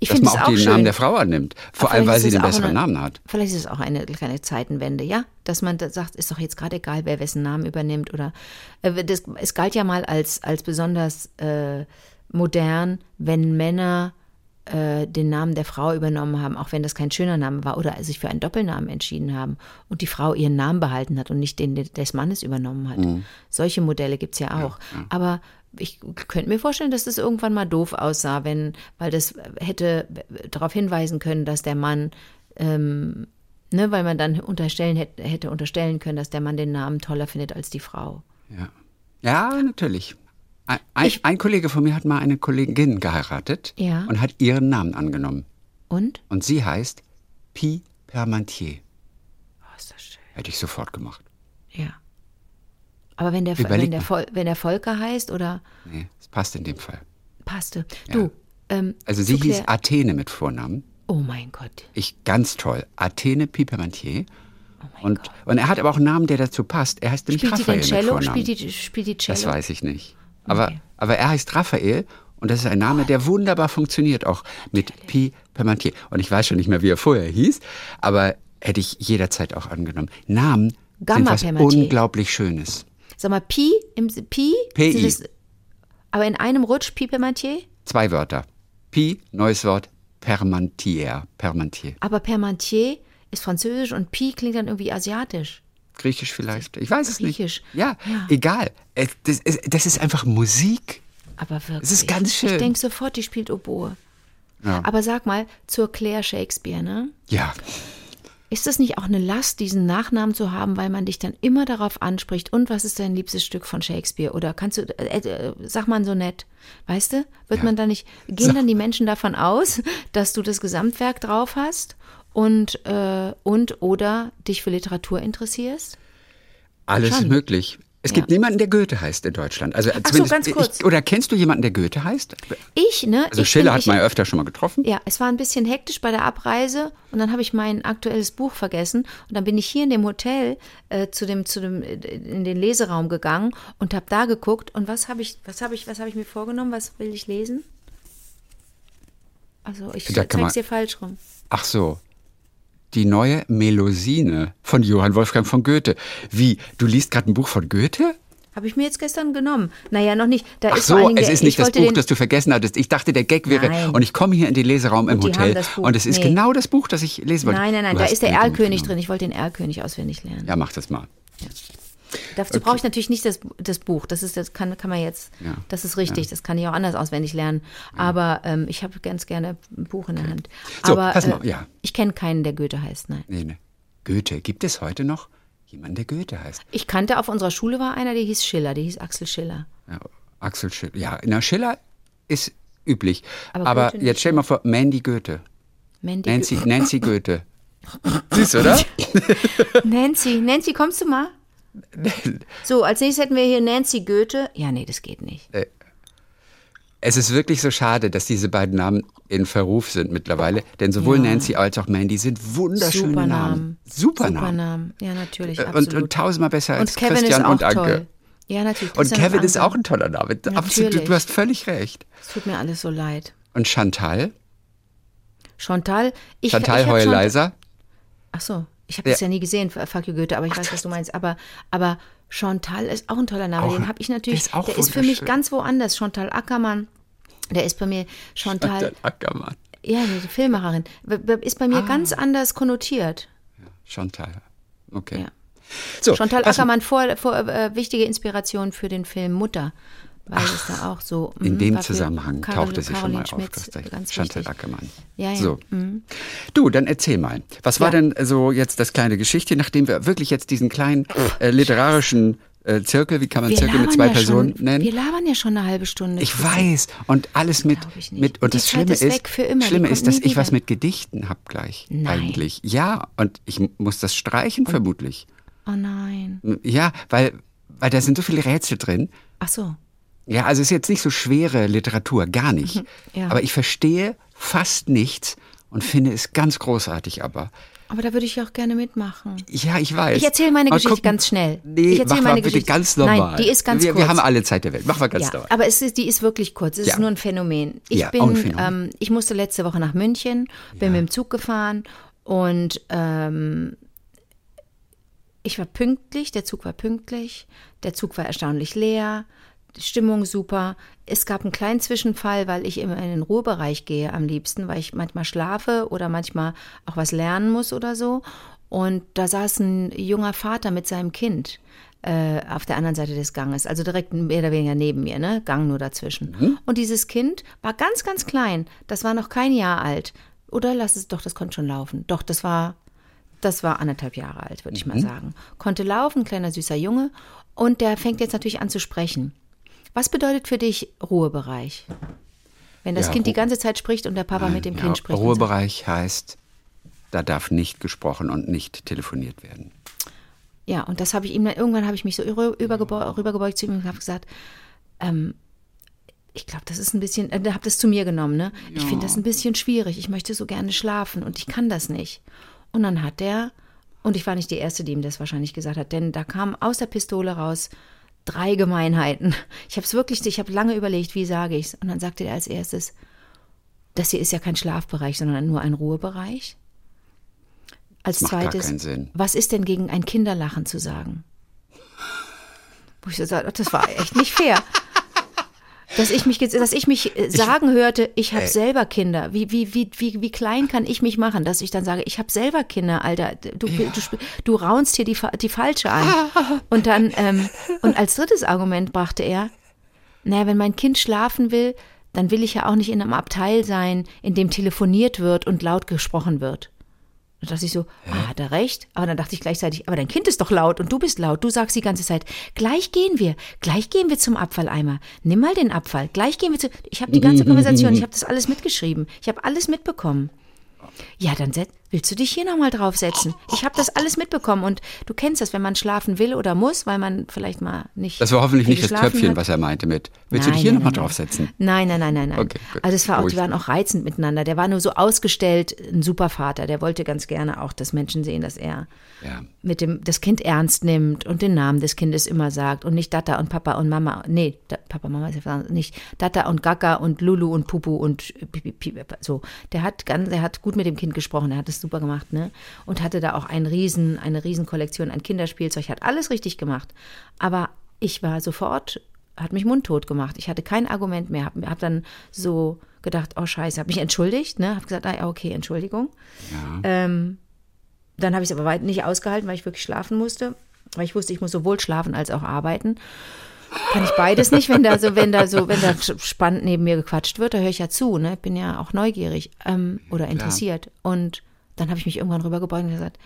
Ich dass man auch auch den schön. Namen der Frau annimmt. Vor Aber allem, weil sie ist den besseren eine- Namen hat. Vielleicht ist es auch eine kleine Zeitenwende, ja? Dass man da sagt, ist doch jetzt gerade egal, wer wessen Namen übernimmt. Oder äh, das, es galt ja mal als, als besonders äh, modern, wenn Männer äh, den Namen der Frau übernommen haben, auch wenn das kein schöner Name war, oder sich für einen Doppelnamen entschieden haben und die Frau ihren Namen behalten hat und nicht den des Mannes übernommen hat. Mhm. Solche Modelle gibt es ja auch. Aber ich könnte mir vorstellen, dass das irgendwann mal doof aussah, wenn, weil das hätte darauf hinweisen können, dass der Mann, ähm, ne, weil man dann unterstellen hätte, hätte unterstellen können, dass der Mann den Namen toller findet als die Frau. Ja, ja natürlich. Ein, ein, Kollege von mir hat mal eine Kollegin geheiratet Ja. und hat ihren Namen angenommen. Und? Und sie heißt Pi Permantier. Oh, ist das schön. Hätte ich sofort gemacht. Ja. Aber wenn der, Überleg wenn der. Vol wenn der Volker heißt oder Nee, das passt in dem Fall. passte. Du, ähm, Also sie hieß Athene mit Vornamen. Oh mein Gott. Ich ganz toll. Athene Pipermantier. Oh und, und er hat aber auch einen Namen, der dazu passt. Er heißt nämlich Spielt die Raphael denn Cello? mit Vornamen. Spielt die, spielt die Cello? das weiß ich nicht. Aber, Okay. aber er heißt Raphael und das ist ein Name, der wunderbar funktioniert, auch mit Pi Permantier. Und ich weiß schon nicht mehr, wie er vorher hieß, aber hätte ich jederzeit auch angenommen. Namen sind Gamma was Permantier. unglaublich Schönes. Sag mal, Pi, im Pi? PI. Sind Aber in einem Rutsch Pipermentier? Zwei Wörter. Pi, neues Wort, Permantier. Permantier. Aber Permentier ist französisch und Pi klingt dann irgendwie asiatisch. Griechisch vielleicht. Ich weiß es Griechisch. nicht. Ja, Ja. egal. Es- Das ist, das ist einfach Musik. Aber wirklich. Es ist ganz schön. Ich denke sofort, die spielt Oboe. Ja. Aber sag mal, zur Claire Shakespeare, ne? Ja. Ist das nicht auch eine Last, diesen Nachnamen zu haben, weil man dich dann immer darauf anspricht? Und was ist dein liebstes Stück von Shakespeare? Oder kannst du, äh, äh, sag mal so nett, weißt du? Wird Ja. man da nicht, gehen dann die Menschen davon aus, dass du das Gesamtwerk drauf hast und, äh, und oder dich für Literatur interessierst? Alles Schon. ist möglich. Es Ja. gibt niemanden, der Goethe heißt in Deutschland. Also so, zumindest- ganz kurz. Ich, oder kennst du jemanden, der Goethe heißt? Ich, ne? Also ich Schiller bin- hat man ja öfter schon mal getroffen. Ja, es war ein bisschen hektisch bei der Abreise und dann habe ich mein aktuelles Buch vergessen und dann bin ich hier in dem Hotel äh, zu dem zu dem äh, in den Leseraum gegangen und habe da geguckt und was habe ich was habe ich was habe ich mir vorgenommen, was will ich lesen? Also, ich zeig's dir falsch rum. Ach so. Die neue Melusine von Johann Wolfgang von Goethe. Wie? Du liest gerade ein Buch von Goethe? Habe ich mir jetzt gestern genommen. Naja, noch nicht. Da Ach ist so, es ist nicht ich das Buch, das du vergessen hattest. Ich dachte, der Gag wäre, Nein. und ich komme hier in den Leseraum im Hotel und es ist Nee. genau das Buch, das ich lesen wollte. Nein, nein, nein, Du da ist der Erlkönig drin. Ich wollte den Erlkönig auswendig lernen. Ja, mach das mal. Dazu brauche ich natürlich nicht das, das Buch. Das ist, das kann, kann man jetzt, Ja. das ist richtig, das kann ich auch anders auswendig lernen. Aber ähm, ich habe ganz gerne ein Buch in der Hand. So, Aber pass mal, äh, ja. ich kenne keinen, der Goethe heißt, nein. Nee, nee. Goethe. Gibt es heute noch jemanden, der Goethe heißt? Ich kannte auf unserer Schule war einer, der hieß Schiller, der hieß Axel Schiller. Ja, Axel Schiller. Ja, na, Schiller ist üblich. Aber Aber, jetzt stell mal vor, Mandy Goethe. Mandy Nancy, Goethe. Nancy Goethe. Siehst du, oder? Nancy, Nancy, kommst du mal? So, als nächstes hätten wir hier Nancy Goethe. Ja, nee, das geht nicht. Es ist wirklich so schade, dass diese beiden Namen in Verruf sind mittlerweile, denn sowohl Ja. Nancy als auch Mandy sind wunderschöne Super Namen. Namen. Super Super Namen. Namen. Ja, natürlich, Äh, absolut. Und, und tausendmal besser als Und Kevin Christian ist und Anke. toll. Ja, natürlich. Und Kevin ist Anke. auch ein toller Name. Absolut, du hast völlig recht. Es tut mir alles so leid. Und Chantal? Chantal, ich, Chantal- Heuleiser? Ach so, ich habe das Ja. ja nie gesehen, Fuck you Goethe, aber ich weiß, was du meinst. Aber, aber Chantal ist auch ein toller Name. Auch- Den habe ich natürlich. der ist auch der ist für mich ganz woanders. Chantal Ackermann. Der ist bei mir Chantal, Chantal Ackermann. ja, die w- ist bei Ah. mir ganz anders konnotiert. Chantal. Okay. Ja. So, Chantal pass- Ackermann vor, vor äh, wichtige Inspiration für den Film Mutter, weil es da auch so In mm, dem war für Zusammenhang Carol- tauchte sie schon Caroline mal auf. Schmitz, Christa. ganz Chantal wichtig. Ackermann. Ja, ja. So. Mhm. Du, dann erzähl mal. Was war Ja. denn so jetzt das kleine Geschichte, nachdem wir wirklich jetzt diesen kleinen äh, literarischen äh, Zirkel, wie kann man Wir Zirkel mit zwei ja Personen schon, nennen? Wir labern ja schon eine halbe Stunde. Ich weiß. Und alles mit, mit und Die das Zeit Schlimme ist Schlimme ist, dass ich was mit Gedichten hab gleich. Nein. Eigentlich. Ja, und ich muss das streichen vermutlich. Oh nein. Ja, weil, weil da sind so viele Rätsel drin. Ach so. Ja, also es ist jetzt nicht so schwere Literatur, gar nicht. Mhm, ja. Aber ich verstehe fast nichts und finde es ganz großartig aber. Aber da würde ich auch gerne mitmachen. Ja, ich weiß. Ich erzähle meine Mal Geschichte gucken. ganz schnell. Nee, Ich erzähle meine mal bitte Geschichte. ganz Nein, normal. die ist ganz wir, Wir kurz. haben alle Zeit der Welt. Mach mal ganz Ja, normal. aber es ist, die ist wirklich kurz. Es Ja. ist nur ein Phänomen. Ich Ja, bin, ein Phänomen. Ähm, ich musste letzte Woche nach München, bin mit dem Zug gefahren und ähm, ich war pünktlich. Der Zug war pünktlich. Der Zug war erstaunlich leer. Stimmung super. Es gab einen kleinen Zwischenfall, weil ich immer in den Ruhebereich gehe am liebsten, weil ich manchmal schlafe oder manchmal auch was lernen muss oder so. Und da saß ein junger Vater mit seinem Kind äh, auf der anderen Seite des Ganges, also direkt mehr oder weniger neben mir, ne? Gang nur dazwischen. Und dieses Kind war ganz, ganz klein. Das war noch kein Jahr alt. Oder lass es doch, das konnte schon laufen. Doch, das war, das war anderthalb Jahre alt, würde ich mal sagen. Konnte laufen, kleiner süßer Junge. Und der fängt jetzt natürlich an zu sprechen. Was bedeutet für dich Ruhebereich? Wenn das Ja, Kind die Ru- ganze Zeit spricht und der Papa mit dem ja, Kind spricht. Ruhebereich heißt, da darf nicht gesprochen und nicht telefoniert werden. Ja, und das habe ich ihm dann, irgendwann habe ich mich so rü- übergebeu- rübergebeugt zu ihm und habe gesagt, ähm, ich glaube, das ist ein bisschen, äh, habe das zu mir genommen, ne? Ich finde das ein bisschen schwierig. Ich möchte so gerne schlafen und ich kann das nicht. Und dann hat der, und ich war nicht die Erste, die ihm das wahrscheinlich gesagt hat, denn da kamen aus der Pistole raus drei Gemeinheiten. Ich habe es wirklich, ich habe lange überlegt, wie sage ich es. Und dann sagte er als erstes, das hier ist ja kein Schlafbereich, sondern nur ein Ruhebereich. Als Das macht zweites, was ist denn gegen ein Kinderlachen zu sagen? Wo ich so sage, das war echt nicht fair. Dass ich mich, dass ich mich äh, sagen hörte, ich habe selber Kinder. Wie, wie, wie, wie, wie klein kann ich mich machen, dass ich dann sage, ich habe selber Kinder, Alter. Du, du, du raunst hier die, die falsche an. Und dann, ähm, und als drittes Argument brachte er, naja, wenn mein Kind schlafen will, dann will ich ja auch nicht in einem Abteil sein, in dem telefoniert wird und laut gesprochen wird. Da dachte ich so, ah, hat er recht? Aber dann dachte ich gleichzeitig, aber dein Kind ist doch laut und du bist laut. Du sagst die ganze Zeit, gleich gehen wir, gleich gehen wir zum Abfalleimer. Nimm mal den Abfall, gleich gehen wir zu. Ich habe die ganze Konversation, ich habe das alles mitgeschrieben. Ich habe alles mitbekommen. Ja, dann willst du dich hier nochmal draufsetzen? Ich habe das alles mitbekommen und du kennst das, wenn man schlafen will oder muss, weil man vielleicht mal nicht. Das war hoffentlich nicht das Töpfchen, hat. was er meinte mit. Willst nein, du dich hier nochmal draufsetzen? Nein, nein, nein, nein, nein. Okay, also es war auch, die waren auch reizend miteinander. Der war nur so ausgestellt, ein super Vater. Der wollte ganz gerne auch, dass Menschen sehen, dass er ja. mit dem das Kind ernst nimmt und den Namen des Kindes immer sagt und nicht Data und Papa und Mama. Nee, da, Papa, Mama ist ja nicht Data und Gaga und Lulu und Pupu und so. Der hat ganz, der hat gut mit dem Kind gesprochen. Er hat es super gemacht, ne? Und hatte da auch ein riesen, eine riesen Kollektion an Kinderspielzeug. Hat alles richtig gemacht. Aber ich war sofort hat mich mundtot gemacht. Ich hatte kein Argument mehr. Habe hab dann so gedacht, oh Scheiße, habe mich entschuldigt, ne? Habe gesagt, ah, okay, Entschuldigung. Ja. Ähm, dann habe ich es aber weit nicht ausgehalten, weil ich wirklich schlafen musste, weil ich wusste, ich muss sowohl schlafen als auch arbeiten. Kann ich beides nicht, wenn da so, wenn da so, wenn da spannend neben mir gequatscht wird, da höre ich ja zu, ne? Ich bin ja auch neugierig ähm, oder interessiert. Klar. Und dann habe ich mich irgendwann rübergebeugt und gesagt,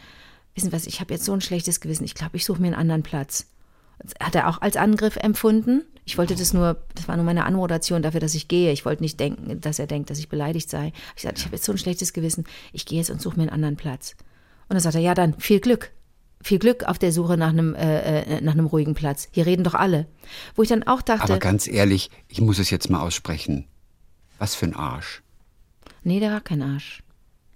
wissen Sie was, ich habe jetzt so ein schlechtes Gewissen, ich glaube, ich suche mir einen anderen Platz. Das hat er auch als Angriff empfunden. Ich wollte das nur, das war nur meine Anmoderation dafür, dass ich gehe. Ich wollte nicht denken, dass er denkt, dass ich beleidigt sei. Ich sagte, ich habe jetzt so ein schlechtes Gewissen, ich gehe jetzt und suche mir einen anderen Platz. Und dann sagt er, ja dann, viel Glück. Viel Glück auf der Suche nach einem, äh, äh, nach einem ruhigen Platz. Hier reden doch alle. Wo ich dann auch dachte. Aber ganz ehrlich, ich muss es jetzt mal aussprechen. Was für ein Arsch. Nee, der war kein Arsch.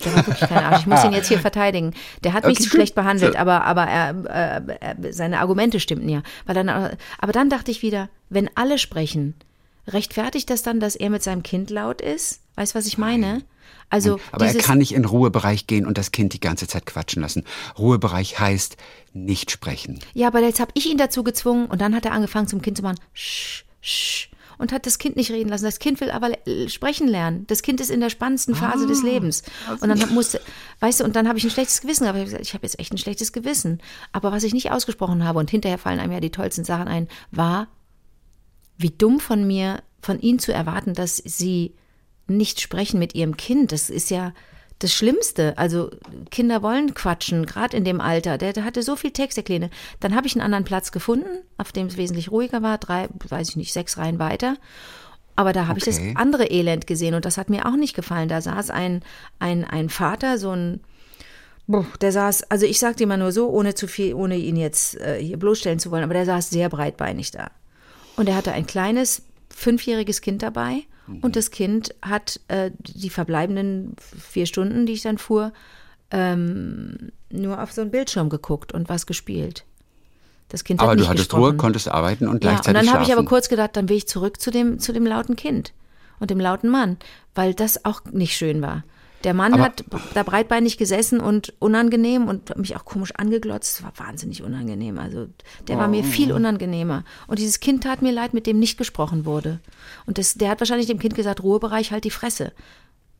Der war wirklich kein Arsch. Ich muss ihn jetzt hier verteidigen. Der hat mich okay, schlecht behandelt, aber, aber er, äh, seine Argumente stimmten ja. Weil dann, aber dann dachte ich wieder, wenn alle sprechen, rechtfertigt das dann, dass er mit seinem Kind laut ist? Weißt du, was ich meine? Also aber er kann nicht in Ruhebereich gehen und das Kind die ganze Zeit quatschen lassen. Ruhebereich heißt nicht sprechen. Ja, aber jetzt habe ich ihn dazu gezwungen und dann hat er angefangen zum Kind zu machen, sch, sch, und hat das Kind nicht reden lassen. Das Kind will aber sprechen lernen. Das Kind ist in der spannendsten Phase ah, des Lebens. Und dann musste, weißt du, und dann habe ich ein schlechtes Gewissen gehabt. Ich habe gesagt, ich habe jetzt echt ein schlechtes Gewissen. Aber was ich nicht ausgesprochen habe, und hinterher fallen einem ja die tollsten Sachen ein, war, wie dumm von mir, von ihnen zu erwarten, dass sie nicht sprechen mit ihrem Kind. Das ist ja das Schlimmste. Also Kinder wollen quatschen, gerade in dem Alter. Der, der hatte so viel Text, der Kleine. Dann habe ich einen anderen Platz gefunden, auf dem es wesentlich ruhiger war, drei, weiß ich nicht, sechs Reihen weiter. Aber da habe okay. ich das andere Elend gesehen und das hat mir auch nicht gefallen. Da saß ein, ein, ein Vater, so ein, der saß, also ich sage dir mal nur so, ohne zu viel, ohne ihn jetzt äh, hier bloßstellen zu wollen, aber der saß sehr breitbeinig da. Und er hatte ein kleines, fünfjähriges Kind dabei Mhm. Und das Kind hat äh, die verbleibenden vier Stunden, die ich dann fuhr, ähm, nur auf so einen Bildschirm geguckt und was gespielt. Das Kind aber hat du hattest gesprochen. Ruhe, konntest arbeiten und gleichzeitig ja, und dann habe ich aber kurz gedacht, dann will ich zurück zu dem, zu dem lauten Kind und dem lauten Mann, weil das auch nicht schön war. Der Mann Aber hat da breitbeinig gesessen und unangenehm und mich auch komisch angeglotzt. Das war wahnsinnig unangenehm. Also der war mir viel oh. unangenehmer. Und dieses Kind tat mir leid, mit dem nicht gesprochen wurde. Und das, der hat wahrscheinlich dem Kind gesagt, Ruhebereich, halt die Fresse.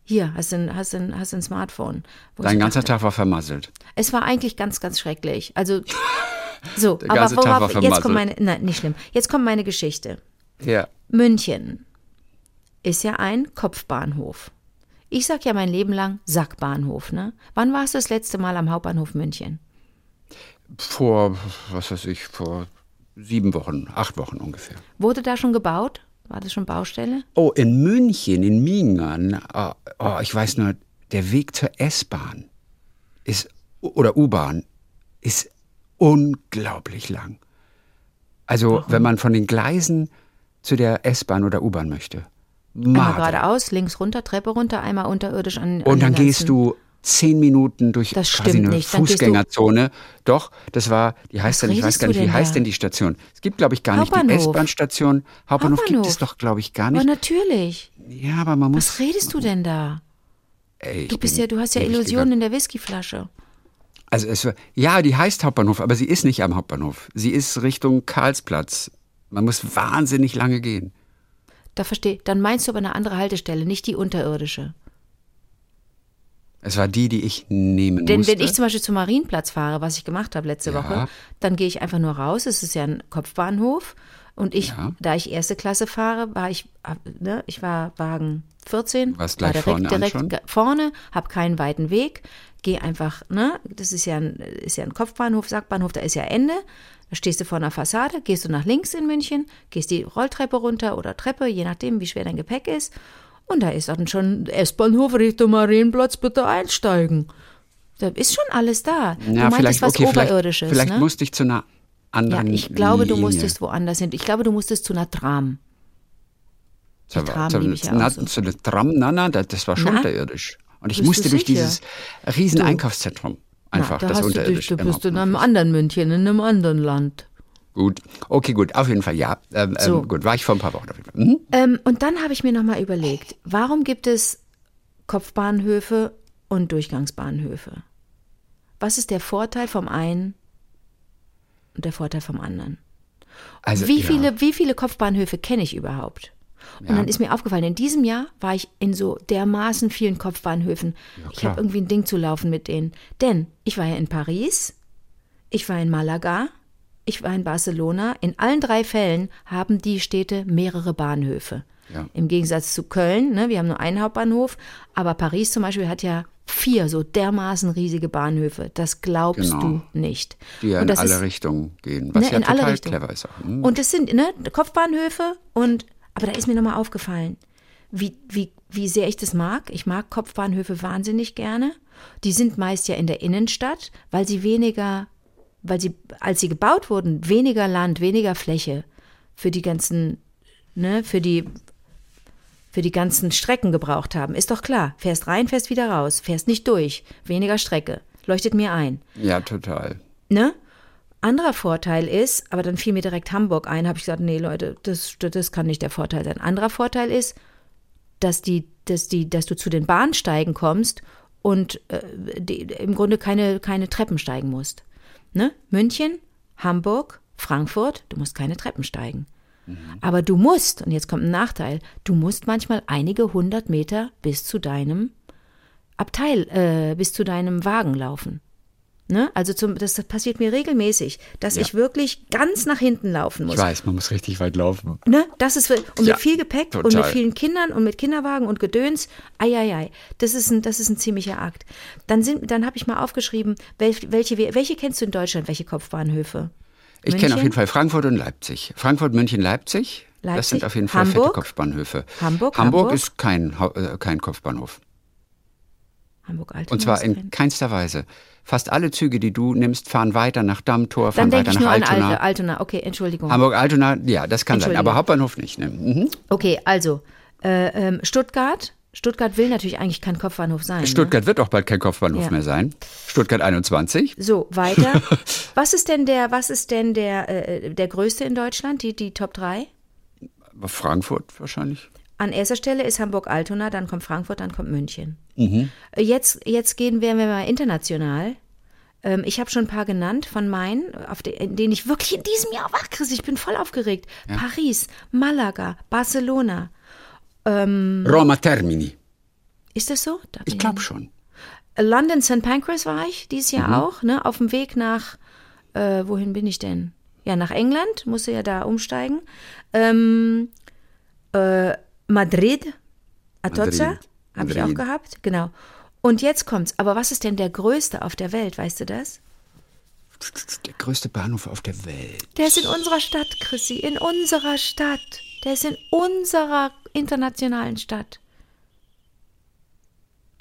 Hier, hast du ein, hast ein, hast ein Smartphone. Dein ganzer dachte, Tag war vermasselt. Es war eigentlich ganz, ganz schrecklich. Also, so, aber worauf, jetzt kommt meine, nein, nicht schlimm. Jetzt kommt meine Geschichte. Ja. München ist ja ein Kopfbahnhof. Ich sag ja mein Leben lang Sackbahnhof, ne? Wann warst du das letzte Mal am Hauptbahnhof München? Vor, was weiß ich, vor sieben Wochen, acht Wochen ungefähr. Wurde da schon gebaut? War das schon Baustelle? Oh, in München, in Mingern. Oh, oh, ich weiß nur, der Weg zur S-Bahn ist, oder U-Bahn, ist unglaublich lang. Also, Warum? wenn man von den Gleisen zu der S-Bahn oder U-Bahn möchte. Einmal geradeaus, links runter, Treppe runter, einmal unterirdisch an. Und dann gehst du zehn Minuten durch das quasi eine nicht. Fußgängerzone. Doch, das war, die heißt dann, ich weiß gar nicht, wie heißt denn die Station? Es gibt, glaube ich, gar nicht die S-Bahn-Station. Hauptbahnhof, Hauptbahnhof, gibt es doch, glaube ich, gar nicht. Aber natürlich. Ja, aber man muss. Was redest du denn da? Ey, du bist ja, du hast ja Illusionen in der Whiskyflasche. Also es war, ja, die heißt Hauptbahnhof, aber sie ist nicht am Hauptbahnhof. Sie ist Richtung Karlsplatz. Man muss wahnsinnig lange gehen. Da verstehe. Dann meinst du aber eine andere Haltestelle, nicht die unterirdische. Es war die, die ich nehmen Denn musste. wenn ich zum Beispiel zum Marienplatz fahre, was ich gemacht habe letzte Ja. Woche, dann gehe ich einfach nur raus. Es ist ja ein Kopfbahnhof. Und ich, Ja. da ich erste Klasse fahre, war ich, ne, ich war Wagen 14, Warst war direkt, vorne direkt vorne, habe keinen weiten Weg, gehe einfach, ne, das ist ja, ein, ist ja ein Kopfbahnhof, Sackbahnhof, da ist ja Ende. Da stehst du vor einer Fassade, gehst du nach links in München, gehst die Rolltreppe runter oder Treppe, je nachdem, wie schwer dein Gepäck ist. Und da ist dann schon S-Bahnhof Richtung Marienplatz, bitte einsteigen. Da ist schon alles da. ja, du meintest vielleicht, was okay, vielleicht, Oberirdisches, vielleicht ne? musste ich zu einer Ja, anderen ich glaube, du Linie. musstest woanders hin. Ich glaube, du musstest zu einer Tram. Zu, Tram zu, ja na, so. zu der Tram, na, na, das, war schon unterirdisch. Und ich Bist musste du durch dieses riesen Einkaufszentrum einfach, Na, da das hast du dich, du bist in einem anderen München, in einem anderen Land. Gut, okay, gut, auf jeden Fall, ja. Ähm, So. ähm, gut, war ich vor ein paar Wochen auf jeden Fall. Mhm. Ähm, und dann habe ich mir nochmal überlegt, warum gibt es Kopfbahnhöfe und Durchgangsbahnhöfe? Was ist der Vorteil vom einen und der Vorteil vom anderen? Also, wie, ja. viele, wie viele Kopfbahnhöfe kenne ich überhaupt? Und Ja. dann ist mir aufgefallen, in diesem Jahr war ich in so dermaßen vielen Kopfbahnhöfen. ich klar. habe irgendwie ein Ding zu laufen mit denen. Denn ich war ja in Paris, ich war in Malaga, ich war in Barcelona. In allen drei Fällen haben die Städte mehrere Bahnhöfe. Ja. Im Gegensatz zu Köln, ne, wir haben nur einen Hauptbahnhof, aber Paris zum Beispiel hat ja vier so dermaßen riesige Bahnhöfe. Das glaubst Genau. du nicht. Die ja in alle ist- Richtungen gehen, was Ne, ja in alle total Richtungen. clever ist. Auch. Mhm. Und das sind ne, Kopfbahnhöfe und aber da ist mir nochmal aufgefallen, wie, wie, wie sehr ich das mag. Ich mag Kopfbahnhöfe wahnsinnig gerne. Die sind meist ja in der Innenstadt, weil sie weniger, weil sie, als sie gebaut wurden, weniger Land, weniger Fläche für die ganzen, ne, für die für die ganzen Strecken gebraucht haben. Ist doch klar. Fährst rein, fährst wieder raus. Fährst nicht durch. Weniger Strecke. Leuchtet mir ein. ja, total. Ne? Anderer Vorteil ist, aber dann fiel mir direkt Hamburg ein, habe ich gesagt, nee Leute, das, das kann nicht der Vorteil sein. Anderer Vorteil ist, dass die, dass die, dass du zu den Bahnsteigen kommst und äh, die, im Grunde keine, keine Treppen steigen musst. Ne? München, Hamburg, Frankfurt, du musst keine Treppen steigen. Aber du musst, und jetzt kommt ein Nachteil, du musst manchmal einige hundert Meter bis zu deinem Abteil, äh, bis zu deinem Wagen laufen. Ne? Also zum, das passiert mir regelmäßig, dass Ja. ich wirklich ganz nach hinten laufen muss. Ich weiß, man muss richtig weit laufen. Ne? Das ist und Ja, mit viel Gepäck und total. mit vielen Kindern und mit Kinderwagen und Gedöns. Eieiei, das ist ein, das ist ein ziemlicher Akt. Dann sind, dann habe ich mal aufgeschrieben, welche, welche, welche kennst du in Deutschland, welche Kopfbahnhöfe? Ich kenne auf jeden Fall Frankfurt und Leipzig. Frankfurt, München, Leipzig. Das Leipzig, sind auf jeden Fall Hamburg? fette Kopfbahnhöfe. Hamburg, Hamburg Hamburg? ist kein, äh, kein Kopfbahnhof. Hamburg Altona. Und zwar in kein- keinster Weise. Fast alle Züge, die du nimmst, fahren weiter nach Dammtor, fahren Dann denke weiter ich nach nur an Altona. Alte, Altona. Okay, Entschuldigung. Hamburg-Altona, ja, das kann sein. Aber Hauptbahnhof nicht. Ne? Mhm. Okay, also äh, ähm, Stuttgart. Stuttgart will natürlich eigentlich kein Kopfbahnhof sein. Ne? Stuttgart wird auch bald kein Kopfbahnhof Ja. mehr sein. Stuttgart 21. So, weiter. was ist denn der, was ist denn der, äh, der größte in Deutschland, die, die Top 3? Frankfurt wahrscheinlich. An erster Stelle ist Hamburg-Altona, dann kommt Frankfurt, dann kommt München. Mhm. Äh, Jetzt, jetzt gehen wir mal international. Ähm, ich habe schon ein paar genannt von meinen, auf de, in denen ich wirklich in diesem Jahr wach kriege. Ich bin voll aufgeregt. Paris, Malaga, Barcelona. Roma Termini. Ist das so? Da Ich glaube schon. London St. Pancras war ich dieses Jahr Mhm. auch, ne? Auf dem Weg nach, äh, wohin bin ich denn? Ja, nach England, musste ja da umsteigen. Ähm, äh, Madrid, Atocha, habe ich auch gehabt, genau. Und jetzt kommt's. Aber was ist denn der größte auf der Welt, weißt du das? Der größte Bahnhof auf der Welt. Der ist in unserer Stadt, Chrissy, in unserer Stadt. Der ist in unserer internationalen Stadt.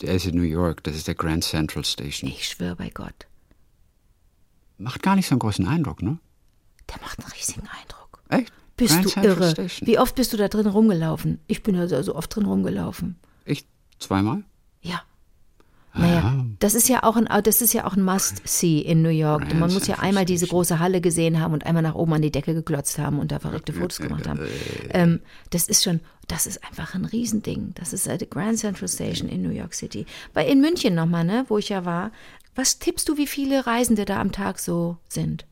Der ist in New York. Das ist der Grand Central Station. Ich schwöre bei Gott. Macht gar nicht so einen großen Eindruck, ne? Der macht einen riesigen Eindruck. Echt? Bist du irre? Wie oft bist du da drin rumgelaufen? Ich bin ja so oft drin rumgelaufen. Ich zweimal? Ja. Ah, Naja, das ist ja auch ein, das ist ja auch ein Must-See in New York. Grand Man muss ja einmal diese große Halle gesehen haben und einmal nach oben an die Decke geklotzt haben und da verrückte Fotos gemacht haben. Ähm, das ist schon, das ist einfach ein Riesending. Das ist äh, die Grand Central Station in New York City. Bei in München nochmal, ne, wo ich ja war. Was tippst du, wie viele Reisende da am Tag so sind?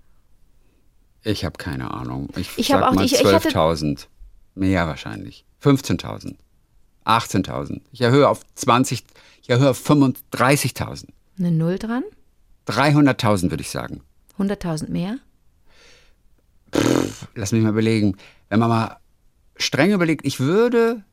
Ich habe keine Ahnung. Ich, Ich sag auch- mal ich- ich hatte- 12.000. Mehr wahrscheinlich. 15.000. 18.000. Ich erhöhe auf 20, ich erhöhe auf 35.000. Eine Null dran? 300.000 würde ich sagen. 100.000 mehr? Lass mich mal überlegen. Wenn man mal streng überlegt, ich würde,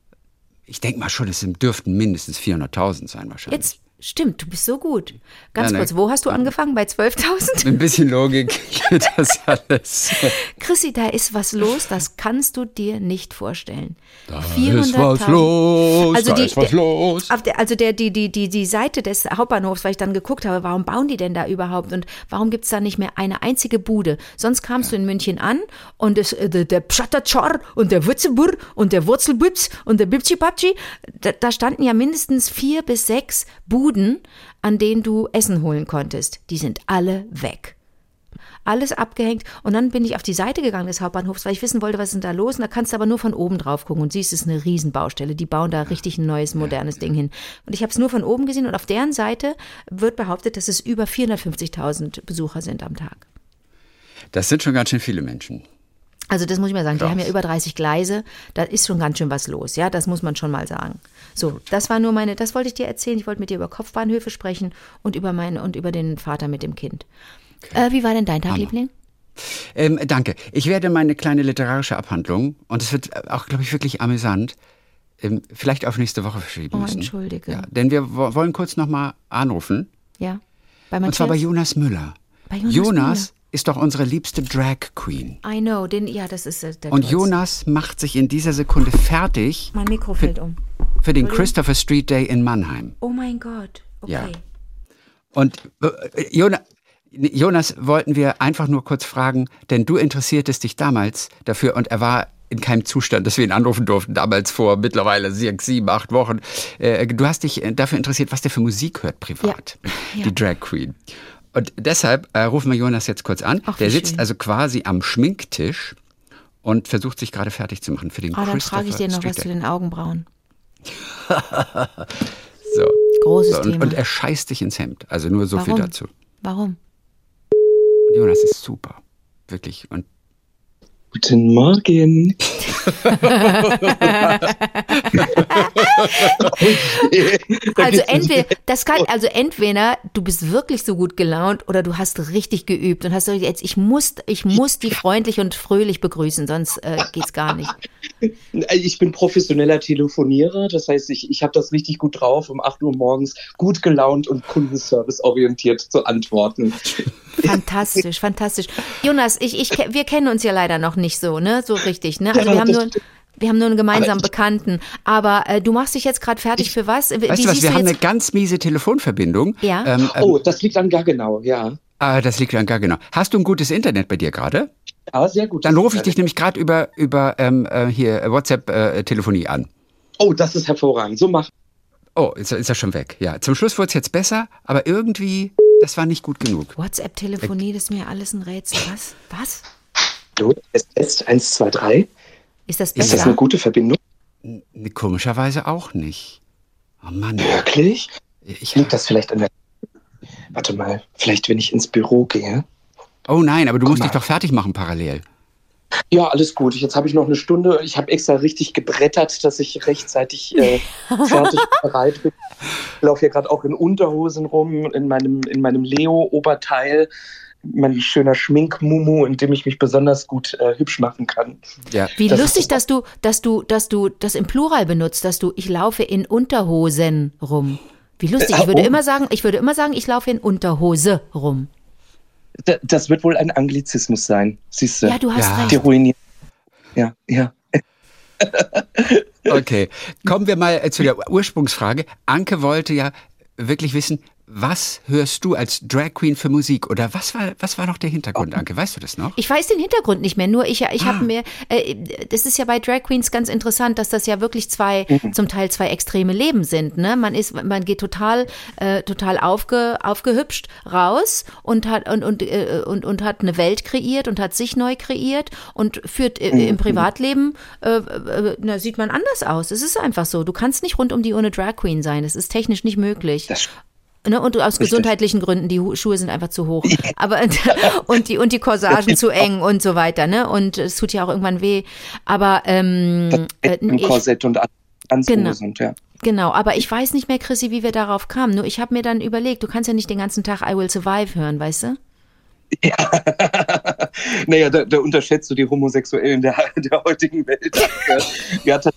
ich denke mal schon, es dürften mindestens 400.000 sein wahrscheinlich. Jetzt Stimmt, du bist so gut. Ganz Ja, ne. kurz, wo hast du angefangen? Bei 12.000? Mit ein bisschen Logik geht das alles. Chrissy, da ist was los, das kannst du dir nicht vorstellen. Da ist was 400.000. los, Also da die- ist was los. Der, also der, die, die, die, die Seite des Hauptbahnhofs, weil ich dann geguckt habe, warum bauen die denn da überhaupt und warum gibt's da nicht mehr eine einzige Bude? Sonst kamst du in München an und es, äh, der, der Pschattertschor und der Wurzelbur und der Wurzelbübs und der Bibschi-Babschi, da, da standen ja mindestens vier bis sechs Buden, an denen du Essen holen konntest. Die sind alle weg alles abgehängt. Und dann bin ich auf die Seite gegangen des Hauptbahnhofs, weil ich wissen wollte, was ist denn da los. Und da kannst du aber nur von oben drauf gucken und siehst, es ist eine Riesenbaustelle. Die bauen da richtig ein neues, modernes Ding hin. Und ich habe es nur von oben gesehen und auf deren Seite wird behauptet, dass es über 450.000 Besucher sind am Tag. Das sind schon ganz schön viele Menschen. Also das muss ich mal sagen, die Krass. haben ja über 30 Gleise, da ist schon ganz schön was los, ja, das muss man schon mal sagen. So, das war nur meine, das wollte ich dir erzählen, ich wollte mit dir über Kopfbahnhöfe sprechen und über meinen und über den Vater mit dem Kind. Äh, wie war denn dein Tag, Liebling? Ähm, danke. Ich werde meine kleine literarische Abhandlung, und es wird auch, glaube ich, wirklich amüsant, ähm, vielleicht auf nächste Woche verschieben Oh, müssen. entschuldige. Ja, denn wir wo- wollen kurz nochmal anrufen. Ja. Bei Und zwar bei? Jonas Müller. Bei Jonas Jonas ist doch unsere liebste Drag Queen. I know, den, ja, das ist äh, der Und. Jonas macht sich in dieser Sekunde fertig Mein Mikro fällt um. für den Christopher Street Day in Mannheim. Oh mein Gott. Okay. Ja. Und äh, Jonas, Jonas wollten wir einfach nur kurz fragen, denn du interessiertest dich damals dafür und er war in keinem Zustand, dass wir ihn anrufen durften, damals vor mittlerweile sechs, sieben, acht Wochen. Äh, Du hast dich äh, dafür interessiert, was der für Musik hört privat, Ja. die Drag Queen. Und deshalb äh, rufen wir Jonas jetzt kurz an. Ach, der sitzt schön. also quasi am Schminktisch und versucht sich gerade fertig zu machen für den Ah, dann Christopher frage ich dir noch Street was zu den Augenbrauen. So. Großes So, und, Thema. und er scheißt dich ins Hemd. Also nur so viel Warum? dazu. Warum? Und Jonas ist super. Wirklich. Und Guten Morgen. Also entweder, das kann, also entweder du bist wirklich so gut gelaunt oder du hast richtig geübt und hast gesagt, jetzt ich muss, ich muss die freundlich und fröhlich begrüßen, sonst äh, geht's gar nicht. Ich bin professioneller Telefonierer, das heißt, ich, ich habe das richtig gut drauf, um 8 Uhr morgens gut gelaunt und kundenservice-orientiert zu antworten. Fantastisch, fantastisch. Jonas, ich, ich, wir kennen uns ja leider noch nicht so, ne, so richtig, ne? Also wir haben das nur, wir haben nur einen gemeinsamen Aber ich- Bekannten. Aber äh, du machst dich jetzt gerade fertig für was? Wie weißt du was, wir du haben eine ganz miese Telefonverbindung. Ja. Ähm, ähm, Oh, das liegt an Gaggenau, ja. ah, das liegt an gar genau. Hast du ein gutes Internet bei dir gerade? Ja, sehr gut. Dann rufe ich dich nämlich gerade über, über ähm, äh, hier WhatsApp-Telefonie an. Oh, das ist hervorragend. So mach. Oh, ist, ist er schon weg. Ja, zum Schluss wurde es jetzt besser, aber irgendwie, das war nicht gut genug. WhatsApp-Telefonie, das ist mir alles ein Rätsel. Was? Was? Du, es ist 1, 2, 3. Ist das Ist das besser? eine gute Verbindung? Komischerweise auch nicht. Oh Mann. Wirklich? Ich, Liegt das vielleicht an der. Warte mal, vielleicht wenn ich ins Büro gehe. oh nein, aber du musst mal. dich doch fertig machen parallel. Ja, alles gut. Jetzt habe ich noch eine Stunde. Ich habe extra richtig gebrettert, dass ich rechtzeitig äh, fertig bereit bin. Ich laufe hier gerade auch in Unterhosen rum, in meinem, in meinem Leo-Oberteil. Mein schöner Schminkmumu, in dem ich mich besonders gut äh, hübsch machen kann. Ja. Wie Das lustig, dass du, dass du, dass du das im Plural benutzt, dass du, ich laufe in Unterhosen rum. Wie lustig. Ich würde Oh. immer sagen, ich würde immer sagen, ich laufe in Unterhose rum. Da, das wird wohl ein Anglizismus sein. Siehst du? Ja, du hast Ja. Die recht. ruiniert. Ja, ja. Okay, kommen wir mal äh, zu der Ursprungsfrage. Anke wollte ja wirklich wissen, was hörst du als Drag Queen für Musik? Oder was war, was war noch der Hintergrund, Anke? Weißt du das noch? Ich weiß den Hintergrund nicht mehr, nur ich, ich Ah. habe mir, äh, das ist ja bei Drag Queens ganz interessant, dass das ja wirklich zwei, Mhm. zum Teil zwei extreme Leben sind. Ne? Man ist, man geht total, äh, total aufge, aufgehübscht raus und hat und und, äh, und und hat eine Welt kreiert und hat sich neu kreiert und führt äh, Mhm. im Privatleben, äh, äh, na, sieht man anders aus. Es ist einfach so. Du kannst nicht rund um die Uhr eine Drag Queen sein. Das ist technisch nicht möglich. Das, Ne, und aus Richtig. gesundheitlichen Gründen, die Hu- Schuhe sind einfach zu hoch. Aber und die und die Corsagen zu eng und so weiter, ne? Und es tut ja auch irgendwann weh. Aber ähm, äh, ich, Korsett und Genau. Anzug sind, ja. genau, aber ich weiß nicht mehr, Chrissy, wie wir darauf kamen. Nur ich habe mir dann überlegt, du kannst ja nicht den ganzen Tag I Will Survive hören, weißt du? naja, da, da unterschätzt du die Homosexuellen der, der heutigen Welt. ja, ta-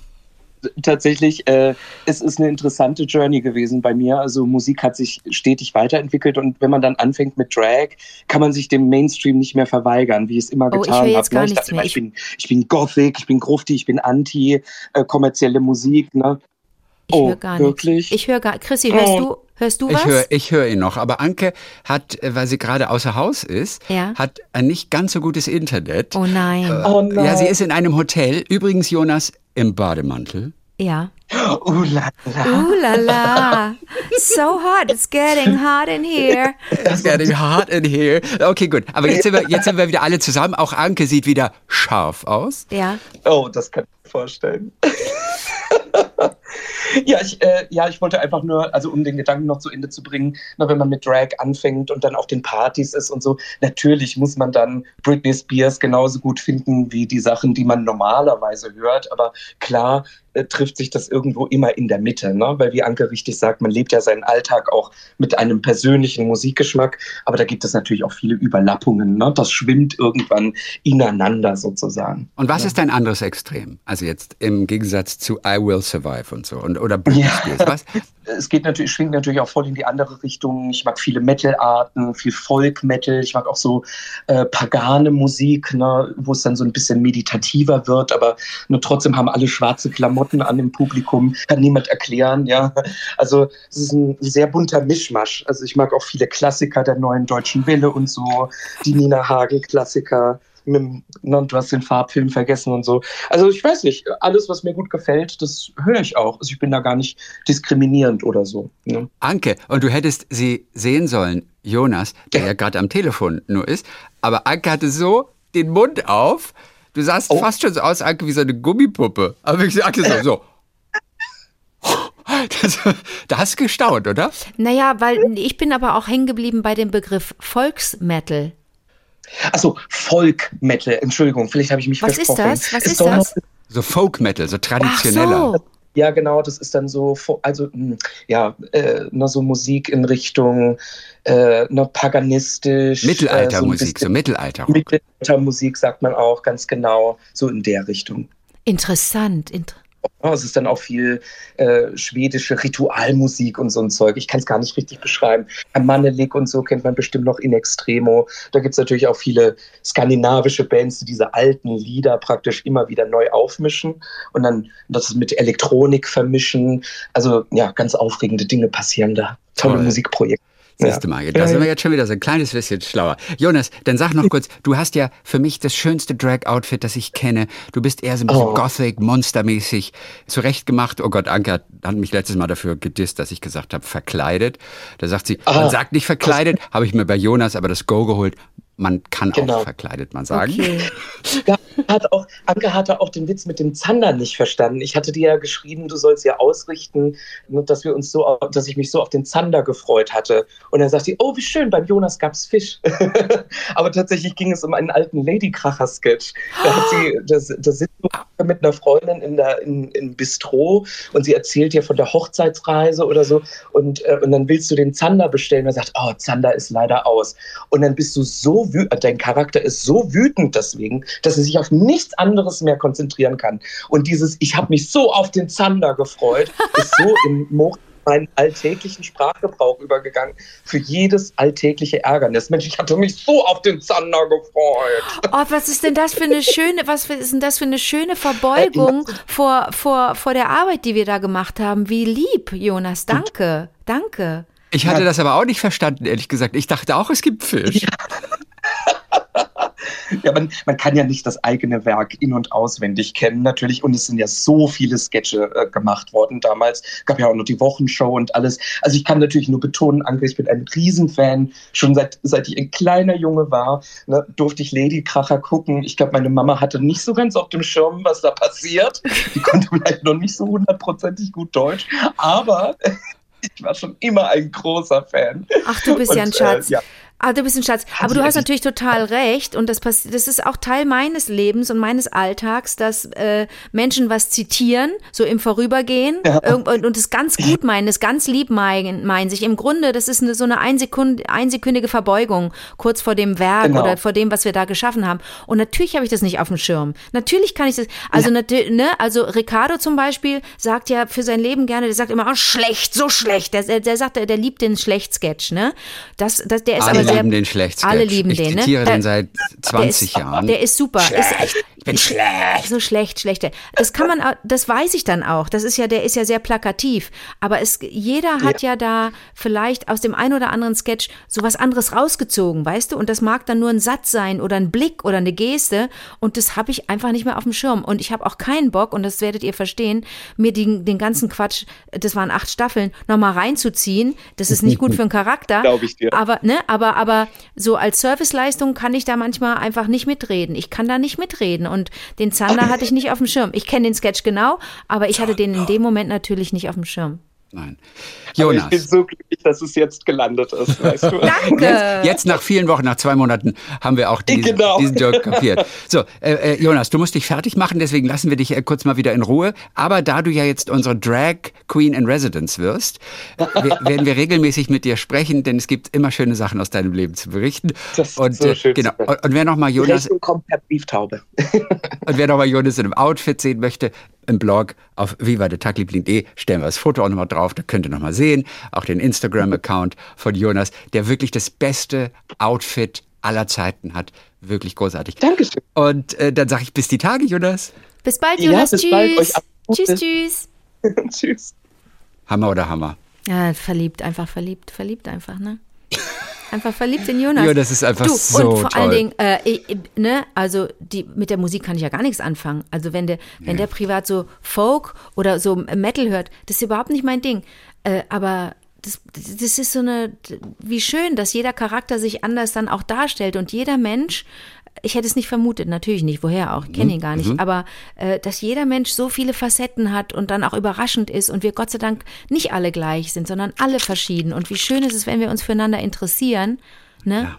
tatsächlich, äh, es ist eine interessante Journey gewesen bei mir. Also Musik hat sich stetig weiterentwickelt und wenn man dann anfängt mit Drag, kann man sich dem Mainstream nicht mehr verweigern, wie ich es immer Oh, ich getan höre jetzt habe. gar ne? Ich dachte immer, ich bin, ich bin Gothic, ich bin Grufti, ich bin anti äh, kommerzielle Musik. Ne? Ich Oh, höre gar wirklich? nichts. Ich höre gar. Chrissy, hörst Oh. du? Hörst du was? Ich höre ich hör ihn noch, aber Anke hat, äh, weil sie gerade außer Haus ist, Ja. hat ein nicht ganz so gutes Internet. oh nein. Oh nein. Ja, sie ist in einem Hotel, übrigens Jonas im Bademantel. Ja. Oh, la, la. Ooh la la. So hot. It's getting hot in here. It's getting hot in here. Okay, gut. Aber jetzt sind, wir, jetzt sind wir wieder alle zusammen. Auch Anke sieht wieder scharf aus. Ja. Oh, das kann ich mir vorstellen. ja, ich, äh, ja, ich wollte einfach nur, also um den Gedanken noch zu Ende zu bringen, na, wenn man mit Drag anfängt und dann auf den Partys ist und so, natürlich muss man dann Britney Spears genauso gut finden wie die Sachen, die man normalerweise hört. Aber klar äh, trifft sich das irgendwo immer in der Mitte, ne? weil wie Anke richtig sagt, man lebt ja seinen Alltag auch mit einem persönlichen Musikgeschmack, aber da gibt es natürlich auch viele Überlappungen. Ne? Das schwimmt irgendwann ineinander sozusagen. Und was ist dein anderes Extrem? Also jetzt im Gegensatz zu I Will Survive und so. Und, oder Britney Ja. Was? es geht natürlich, schwingt natürlich auch voll in die andere Richtung. Ich mag viele Metal-Arten, viel Folk-Metal. Ich mag auch so äh, pagane Musik, ne, wo es dann so ein bisschen meditativer wird, aber nur trotzdem haben alle schwarze Klamotten an im Publikum. Kann niemand erklären, ja. Also es ist ein sehr bunter Mischmasch. Also ich mag auch viele Klassiker der neuen deutschen Welle und so, die Nina Hagen-Klassiker. Mit, dem- ne, du hast den Farbfilm vergessen und so. Also ich weiß nicht, alles, was mir gut gefällt, das höre ich auch. Also ich bin da gar nicht diskriminierend oder so. Ne? Anke, und du hättest sie sehen sollen, Jonas, der ja gerade am Telefon nur ist. Aber Anke hatte so den Mund auf. Du sahst Oh. fast schon so aus, Anke, wie so eine Gummipuppe. Aber wirklich, Anke so. so. Das, da hast du gestaunt, oder? Naja, weil ich bin aber auch hängen geblieben bei dem Begriff Volksmetal. Achso, Folk-Metal, Entschuldigung, vielleicht habe ich mich Was ist versprochen. das? Was ist doch das? So Folk Metal, so Ach traditioneller. so. Ja, genau, das ist dann so, also mh, ja, äh, ne, so Musik in Richtung äh, ne, paganistisch. äh, so Mittelaltermusik, so Mittelalter. Mittelaltermusik sagt man auch, ganz genau, so in der Richtung. Interessant. Inter Ja, Es ist dann auch viel äh, schwedische Ritualmusik und so ein Zeug. Ich kann es gar nicht richtig beschreiben. Manelik und so kennt man bestimmt noch in Extremo. Da gibt es natürlich auch viele skandinavische Bands, die diese alten Lieder praktisch immer wieder neu aufmischen und dann das mit Elektronik vermischen. Also ja, ganz aufregende Dinge passieren da. Tolle Toll. Musikprojekte. Siehst du mal, da sind wir jetzt schon wieder so ein kleines bisschen schlauer. Jonas, dann sag noch kurz, du hast ja für mich das schönste Drag-Outfit, das ich kenne. Du bist eher so ein bisschen Oh. Gothic, monstermäßig zurechtgemacht. Oh Gott, Anke hat, hat mich letztes Mal dafür gedisst, dass ich gesagt habe, verkleidet. Da sagt sie, man Ah. sagt nicht verkleidet, habe ich mir bei Jonas aber das Go geholt. Man kann Genau. auch verkleidet man sagen. okay. Ja, hat auch, Anke hatte auch den Witz mit dem Zander nicht verstanden. Ich hatte dir ja geschrieben, du sollst ja ausrichten, ne, dass wir uns so, dass ich mich so auf den Zander gefreut hatte. Und dann sagt sie, oh, wie schön, beim Jonas gab's Fisch. Aber tatsächlich ging es um einen alten Ladykracher-Sketch. Da hat sie, das, da sitzt du mit einer Freundin in der, in, im Bistro und sie erzählt dir von der Hochzeitsreise oder so. Und, äh, und dann willst du den Zander bestellen und er sagt, oh, Zander ist leider aus. Und dann bist du so wütend, dein Charakter ist so wütend deswegen, dass er sich auf nichts anderes mehr konzentrieren kann. Und dieses, ich habe mich so auf den Zander gefreut, ist so in Mo meinen alltäglichen Sprachgebrauch übergegangen für jedes alltägliche Ärgernis. Mensch, ich hatte mich so auf den Zander gefreut. Oh, was ist denn das für eine schöne, was ist denn das für eine schöne Verbeugung vor, vor, vor der Arbeit, die wir da gemacht haben? Wie lieb, Jonas. Danke. Danke. Ich hatte das aber auch nicht verstanden, ehrlich gesagt. Ich dachte auch, es gibt Fisch. Ja, man, man kann ja nicht das eigene Werk in- und auswendig kennen, natürlich. Und es sind ja so viele Sketche äh, gemacht worden damals. Gab ja auch noch die Wochenshow und alles. Also ich kann natürlich nur betonen, Anke, ich bin ein Riesenfan. Schon seit, seit ich ein kleiner Junge war, ne, durfte ich Lady Kracher gucken. Ich glaube, meine Mama hatte nicht so ganz auf dem Schirm, was da passiert. Die konnte vielleicht noch nicht so hundertprozentig gut Deutsch. Aber Ich war schon immer ein großer Fan. Ach, du bist Und, ja ein äh, Schatz. ja. Ah, du bist ein Schatz. Aber du hast natürlich total recht und das, das ist auch Teil meines Lebens und meines Alltags, dass äh, Menschen was zitieren, so im Vorübergehen irgend- und, und es ganz gut meinen, es ganz lieb meinen, meinen sich. Im Grunde, das ist eine, so eine Einsekund, einsekündige Verbeugung kurz vor dem Werk Genau. oder vor dem, was wir da geschaffen haben. Und natürlich habe ich das nicht auf dem Schirm. Natürlich kann ich das, also, natü- ne, also Ricardo zum Beispiel sagt ja für sein Leben gerne, der sagt immer, oh, schlecht, so schlecht. Der, der, der sagt, der, der liebt den Schlecht-Sketch, ne? Das, das, der ist Alle aber sehr, lieben den Schlecht-Sketch. Alle lieben ich den, ne? zitiere Der- den seit der 20 ist, Jahren. Der ist super. Schlecht. Ist, Ich bin schlecht. so schlecht, schlecht. Das kann man, das weiß ich dann auch. Das ist ja, der ist ja sehr plakativ. Aber es, jeder hat ja. da vielleicht aus dem einen oder anderen Sketch so was anderes rausgezogen, weißt du? Und das mag dann nur ein Satz sein oder ein Blick oder eine Geste. Und das habe ich einfach nicht mehr auf dem Schirm. Und ich habe auch keinen Bock, und das werdet ihr verstehen, mir den, den ganzen Quatsch, das waren acht Staffeln, nochmal reinzuziehen. Das ist nicht gut für den Charakter. Glaub ich dir. Aber, ne, aber, aber so als Serviceleistung kann ich da manchmal einfach nicht mitreden. Ich kann da nicht mitreden. Und den Zander hatte ich nicht auf dem Schirm. Ich kenne den Sketch genau, aber ich hatte den in dem Moment natürlich nicht auf dem Schirm. Nein. Aber ich Jonas. bin so glücklich, dass es jetzt gelandet ist, weißt du? Danke. Jetzt nach vielen Wochen, nach zwei Monaten, haben wir auch diesen, Genau. diesen Joke kapiert. So, äh, äh, Jonas, du musst dich fertig machen, deswegen lassen wir dich äh, kurz mal wieder in Ruhe. Aber da du ja jetzt unsere Drag Queen in Residence wirst, we- werden wir regelmäßig mit dir sprechen, denn es gibt immer schöne Sachen aus deinem Leben zu berichten. Das ist und, so äh, schön genau. Und, und wer nochmal Jonas Rechnung kommt per Brieftaube. und wer nochmal Jonas in einem Outfit sehen möchte, im Blog auf vivadetagliebling.de stellen wir das Foto auch nochmal drauf, da könnt ihr nochmal sehen. Auch den Instagram-Account von Jonas, der wirklich das beste Outfit aller Zeiten hat. Wirklich großartig. Dankeschön. Und äh, dann sage ich bis die Tage, Jonas. Bis bald, Ja, Jonas. bis tschüss. bald. Euch tschüss, tschüss. Tschüss. Hammer oder Hammer? Ja, verliebt, einfach verliebt, verliebt einfach, ne? Einfach verliebt in Jonas. Ja, das ist einfach du, so Und vor toll. allen Dingen, äh, ich- ne, also die, mit der Musik kann ich ja gar nichts anfangen. Also wenn der, wenn der privat so Folk oder so Metal hört, das ist überhaupt nicht mein Ding. Äh, aber das, das ist so eine, wie schön, dass jeder Charakter sich anders dann auch darstellt und jeder Mensch, ich hätte es nicht vermutet, natürlich nicht, woher auch, ich kenne ihn gar nicht, aber äh, dass jeder Mensch so viele Facetten hat und dann auch überraschend ist und wir Gott sei Dank nicht alle gleich sind, sondern alle verschieden. Und wie schön ist es, wenn wir uns füreinander interessieren, ne?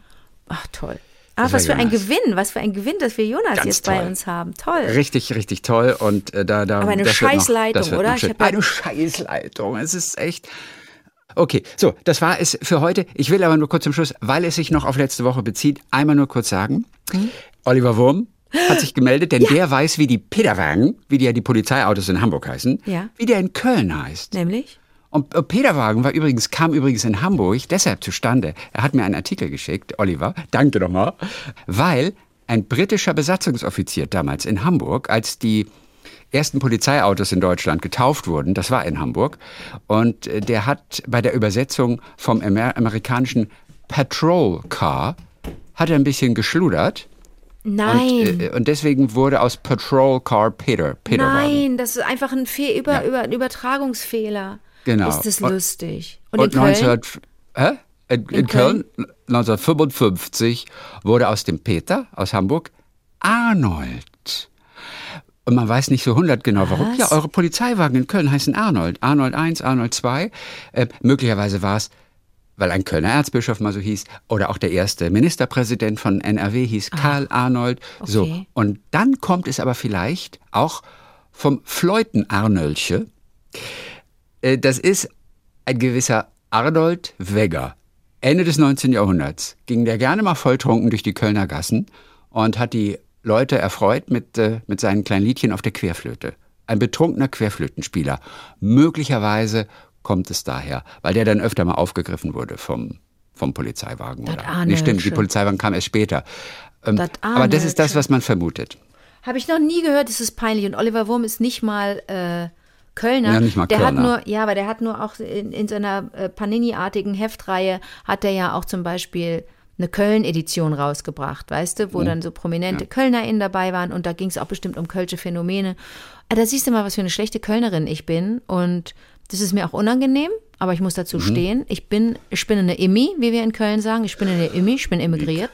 Ach, toll. Ah, Das war was für ein Jonas. Gewinn, was für ein Gewinn, dass wir Jonas Ganz jetzt bei toll. uns haben. Toll. Richtig, richtig toll. Und äh, da, da, Aber eine noch- Scheißleitung, oder? noch ja- eine Scheißleitung. Es ist echt. Okay, so, das war es für heute. Ich will aber nur kurz zum Schluss, weil es sich noch auf letzte Woche bezieht, einmal nur kurz sagen. Hm? Oliver Wurm hat sich gemeldet, denn der weiß, wie die Peterwagen, wie die ja die Polizeiautos in Hamburg heißen, Ja. wie der in Köln heißt. Nämlich? Und äh, Peterwagen war übrigens, kam übrigens in Hamburg deshalb zustande. Er hat mir einen Artikel geschickt, Oliver, danke nochmal, weil ein britischer Besatzungsoffizier damals in Hamburg, als die ersten Polizeiautos in Deutschland getauft wurden, das war in Hamburg, und äh, der hat bei der Übersetzung vom Amer amerikanischen Patrol Car, hat er ein bisschen geschludert. Nein. Und, äh, und deswegen wurde aus Patrol Car Peter, Peterwagen. Nein, das ist einfach ein, Fehl, über, über, ein Übertragungsfehler. Genau. Ist das Und- lustig. Und, Und in Köln? 19, hä? In, in, Köln, 1955 wurde aus dem Peter aus Hamburg Arnold. Und man weiß nicht so 100 genau warum. Was? Ja, eure Polizeiwagen in Köln heißen Arnold. Arnold 1, Arnold 2. Äh, möglicherweise war es, weil ein Kölner Erzbischof mal so hieß, oder auch der erste Ministerpräsident von NRW hieß Karl Arnold. So. okay. Und dann kommt es aber vielleicht auch vom Fleuten Arnölche. Äh, Das ist ein gewisser Arnold Wegger. Ende des 19. Jahrhunderts ging der gerne mal volltrunken durch die Kölner Gassen und hat die Leute erfreut mit, äh, mit seinen kleinen Liedchen auf der Querflöte. Ein betrunkener Querflötenspieler. Möglicherweise kommt es daher, weil der dann öfter mal aufgegriffen wurde vom, vom Polizeiwagen. Das Oder? Nee, stimmt, die. Polizeiwagen kam erst später. Ähm, Das aber das ist das, was man vermutet. Habe ich noch nie gehört, das ist peinlich. Und Oliver Wurm ist nicht mal äh, Kölner. Ja, nicht mal der Kölner. hat nur, ja, aber der hat nur auch in, in seiner äh, Panini-artigen Heftreihe hat er ja auch zum Beispiel eine Köln-Edition rausgebracht, weißt du, wo dann so prominente KölnerInnen dabei waren und da ging es auch bestimmt um kölsche Phänomene. Ah, Da siehst du mal, was für eine schlechte Kölnerin ich bin und das ist mir auch unangenehm, aber ich muss dazu stehen. Ich bin, ich bin eine Immi, wie wir in Köln sagen. Ich bin eine Immi, ich bin emigriert.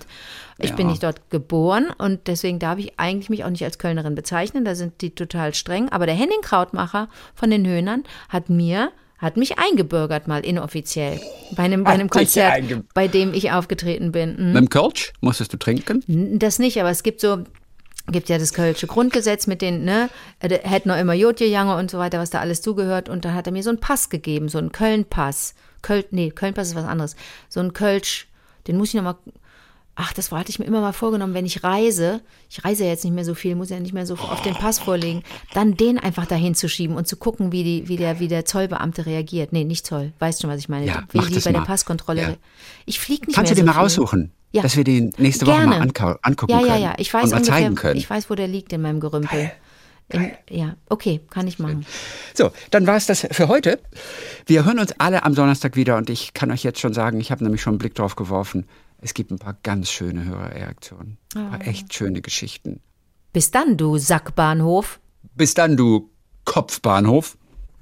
Ich bin Ja. nicht dort geboren und deswegen darf ich eigentlich mich auch nicht als Kölnerin bezeichnen. Da sind die total streng. Aber der Henning Krautmacher von den Höhnern hat mir hat mich eingebürgert mal inoffiziell bei einem, bei einem Konzert, bei dem ich aufgetreten bin. Mhm. Mit dem Kölsch musstest du trinken? Das nicht, aber es gibt so gibt ja das Kölsche Grundgesetz mit den, ne, er hätte noch immer Jotje Jange und so weiter, was da alles zugehört. Und da hat er mir so einen Pass gegeben, so einen Köln-Pass. Köln, nee, Köln-Pass ist was anderes. So ein Kölsch, den muss ich noch mal, ach, das hatte ich mir immer mal vorgenommen, wenn ich reise, ich reise ja jetzt nicht mehr so viel, muss ja nicht mehr so auf den Pass vorlegen, dann den einfach dahin zu schieben und zu gucken, wie, die, wie, der, wie der Zollbeamte reagiert. Nee, nicht Zoll, weißt schon, was ich meine. Ja, wie die bei der mal. Passkontrolle. Ja. Ich fliege nicht Kannst mehr du den so mal viel. raussuchen? Ja. Dass wir den nächste Woche Gerne. mal angucken Ja, können. ja, ja. Ich weiß und mal ungefähr, zeigen können. ich weiß, wo der liegt in meinem Gerümpel. In, ja, okay, kann ich machen. So, dann war es das für heute. Wir hören uns alle am Donnerstag wieder und ich kann euch jetzt schon sagen, ich habe nämlich schon einen Blick drauf geworfen. Es gibt ein paar ganz schöne Hörerreaktionen. Ein paar echt schöne Geschichten. Bis dann, du Sackbahnhof. Bis dann, du Kopfbahnhof.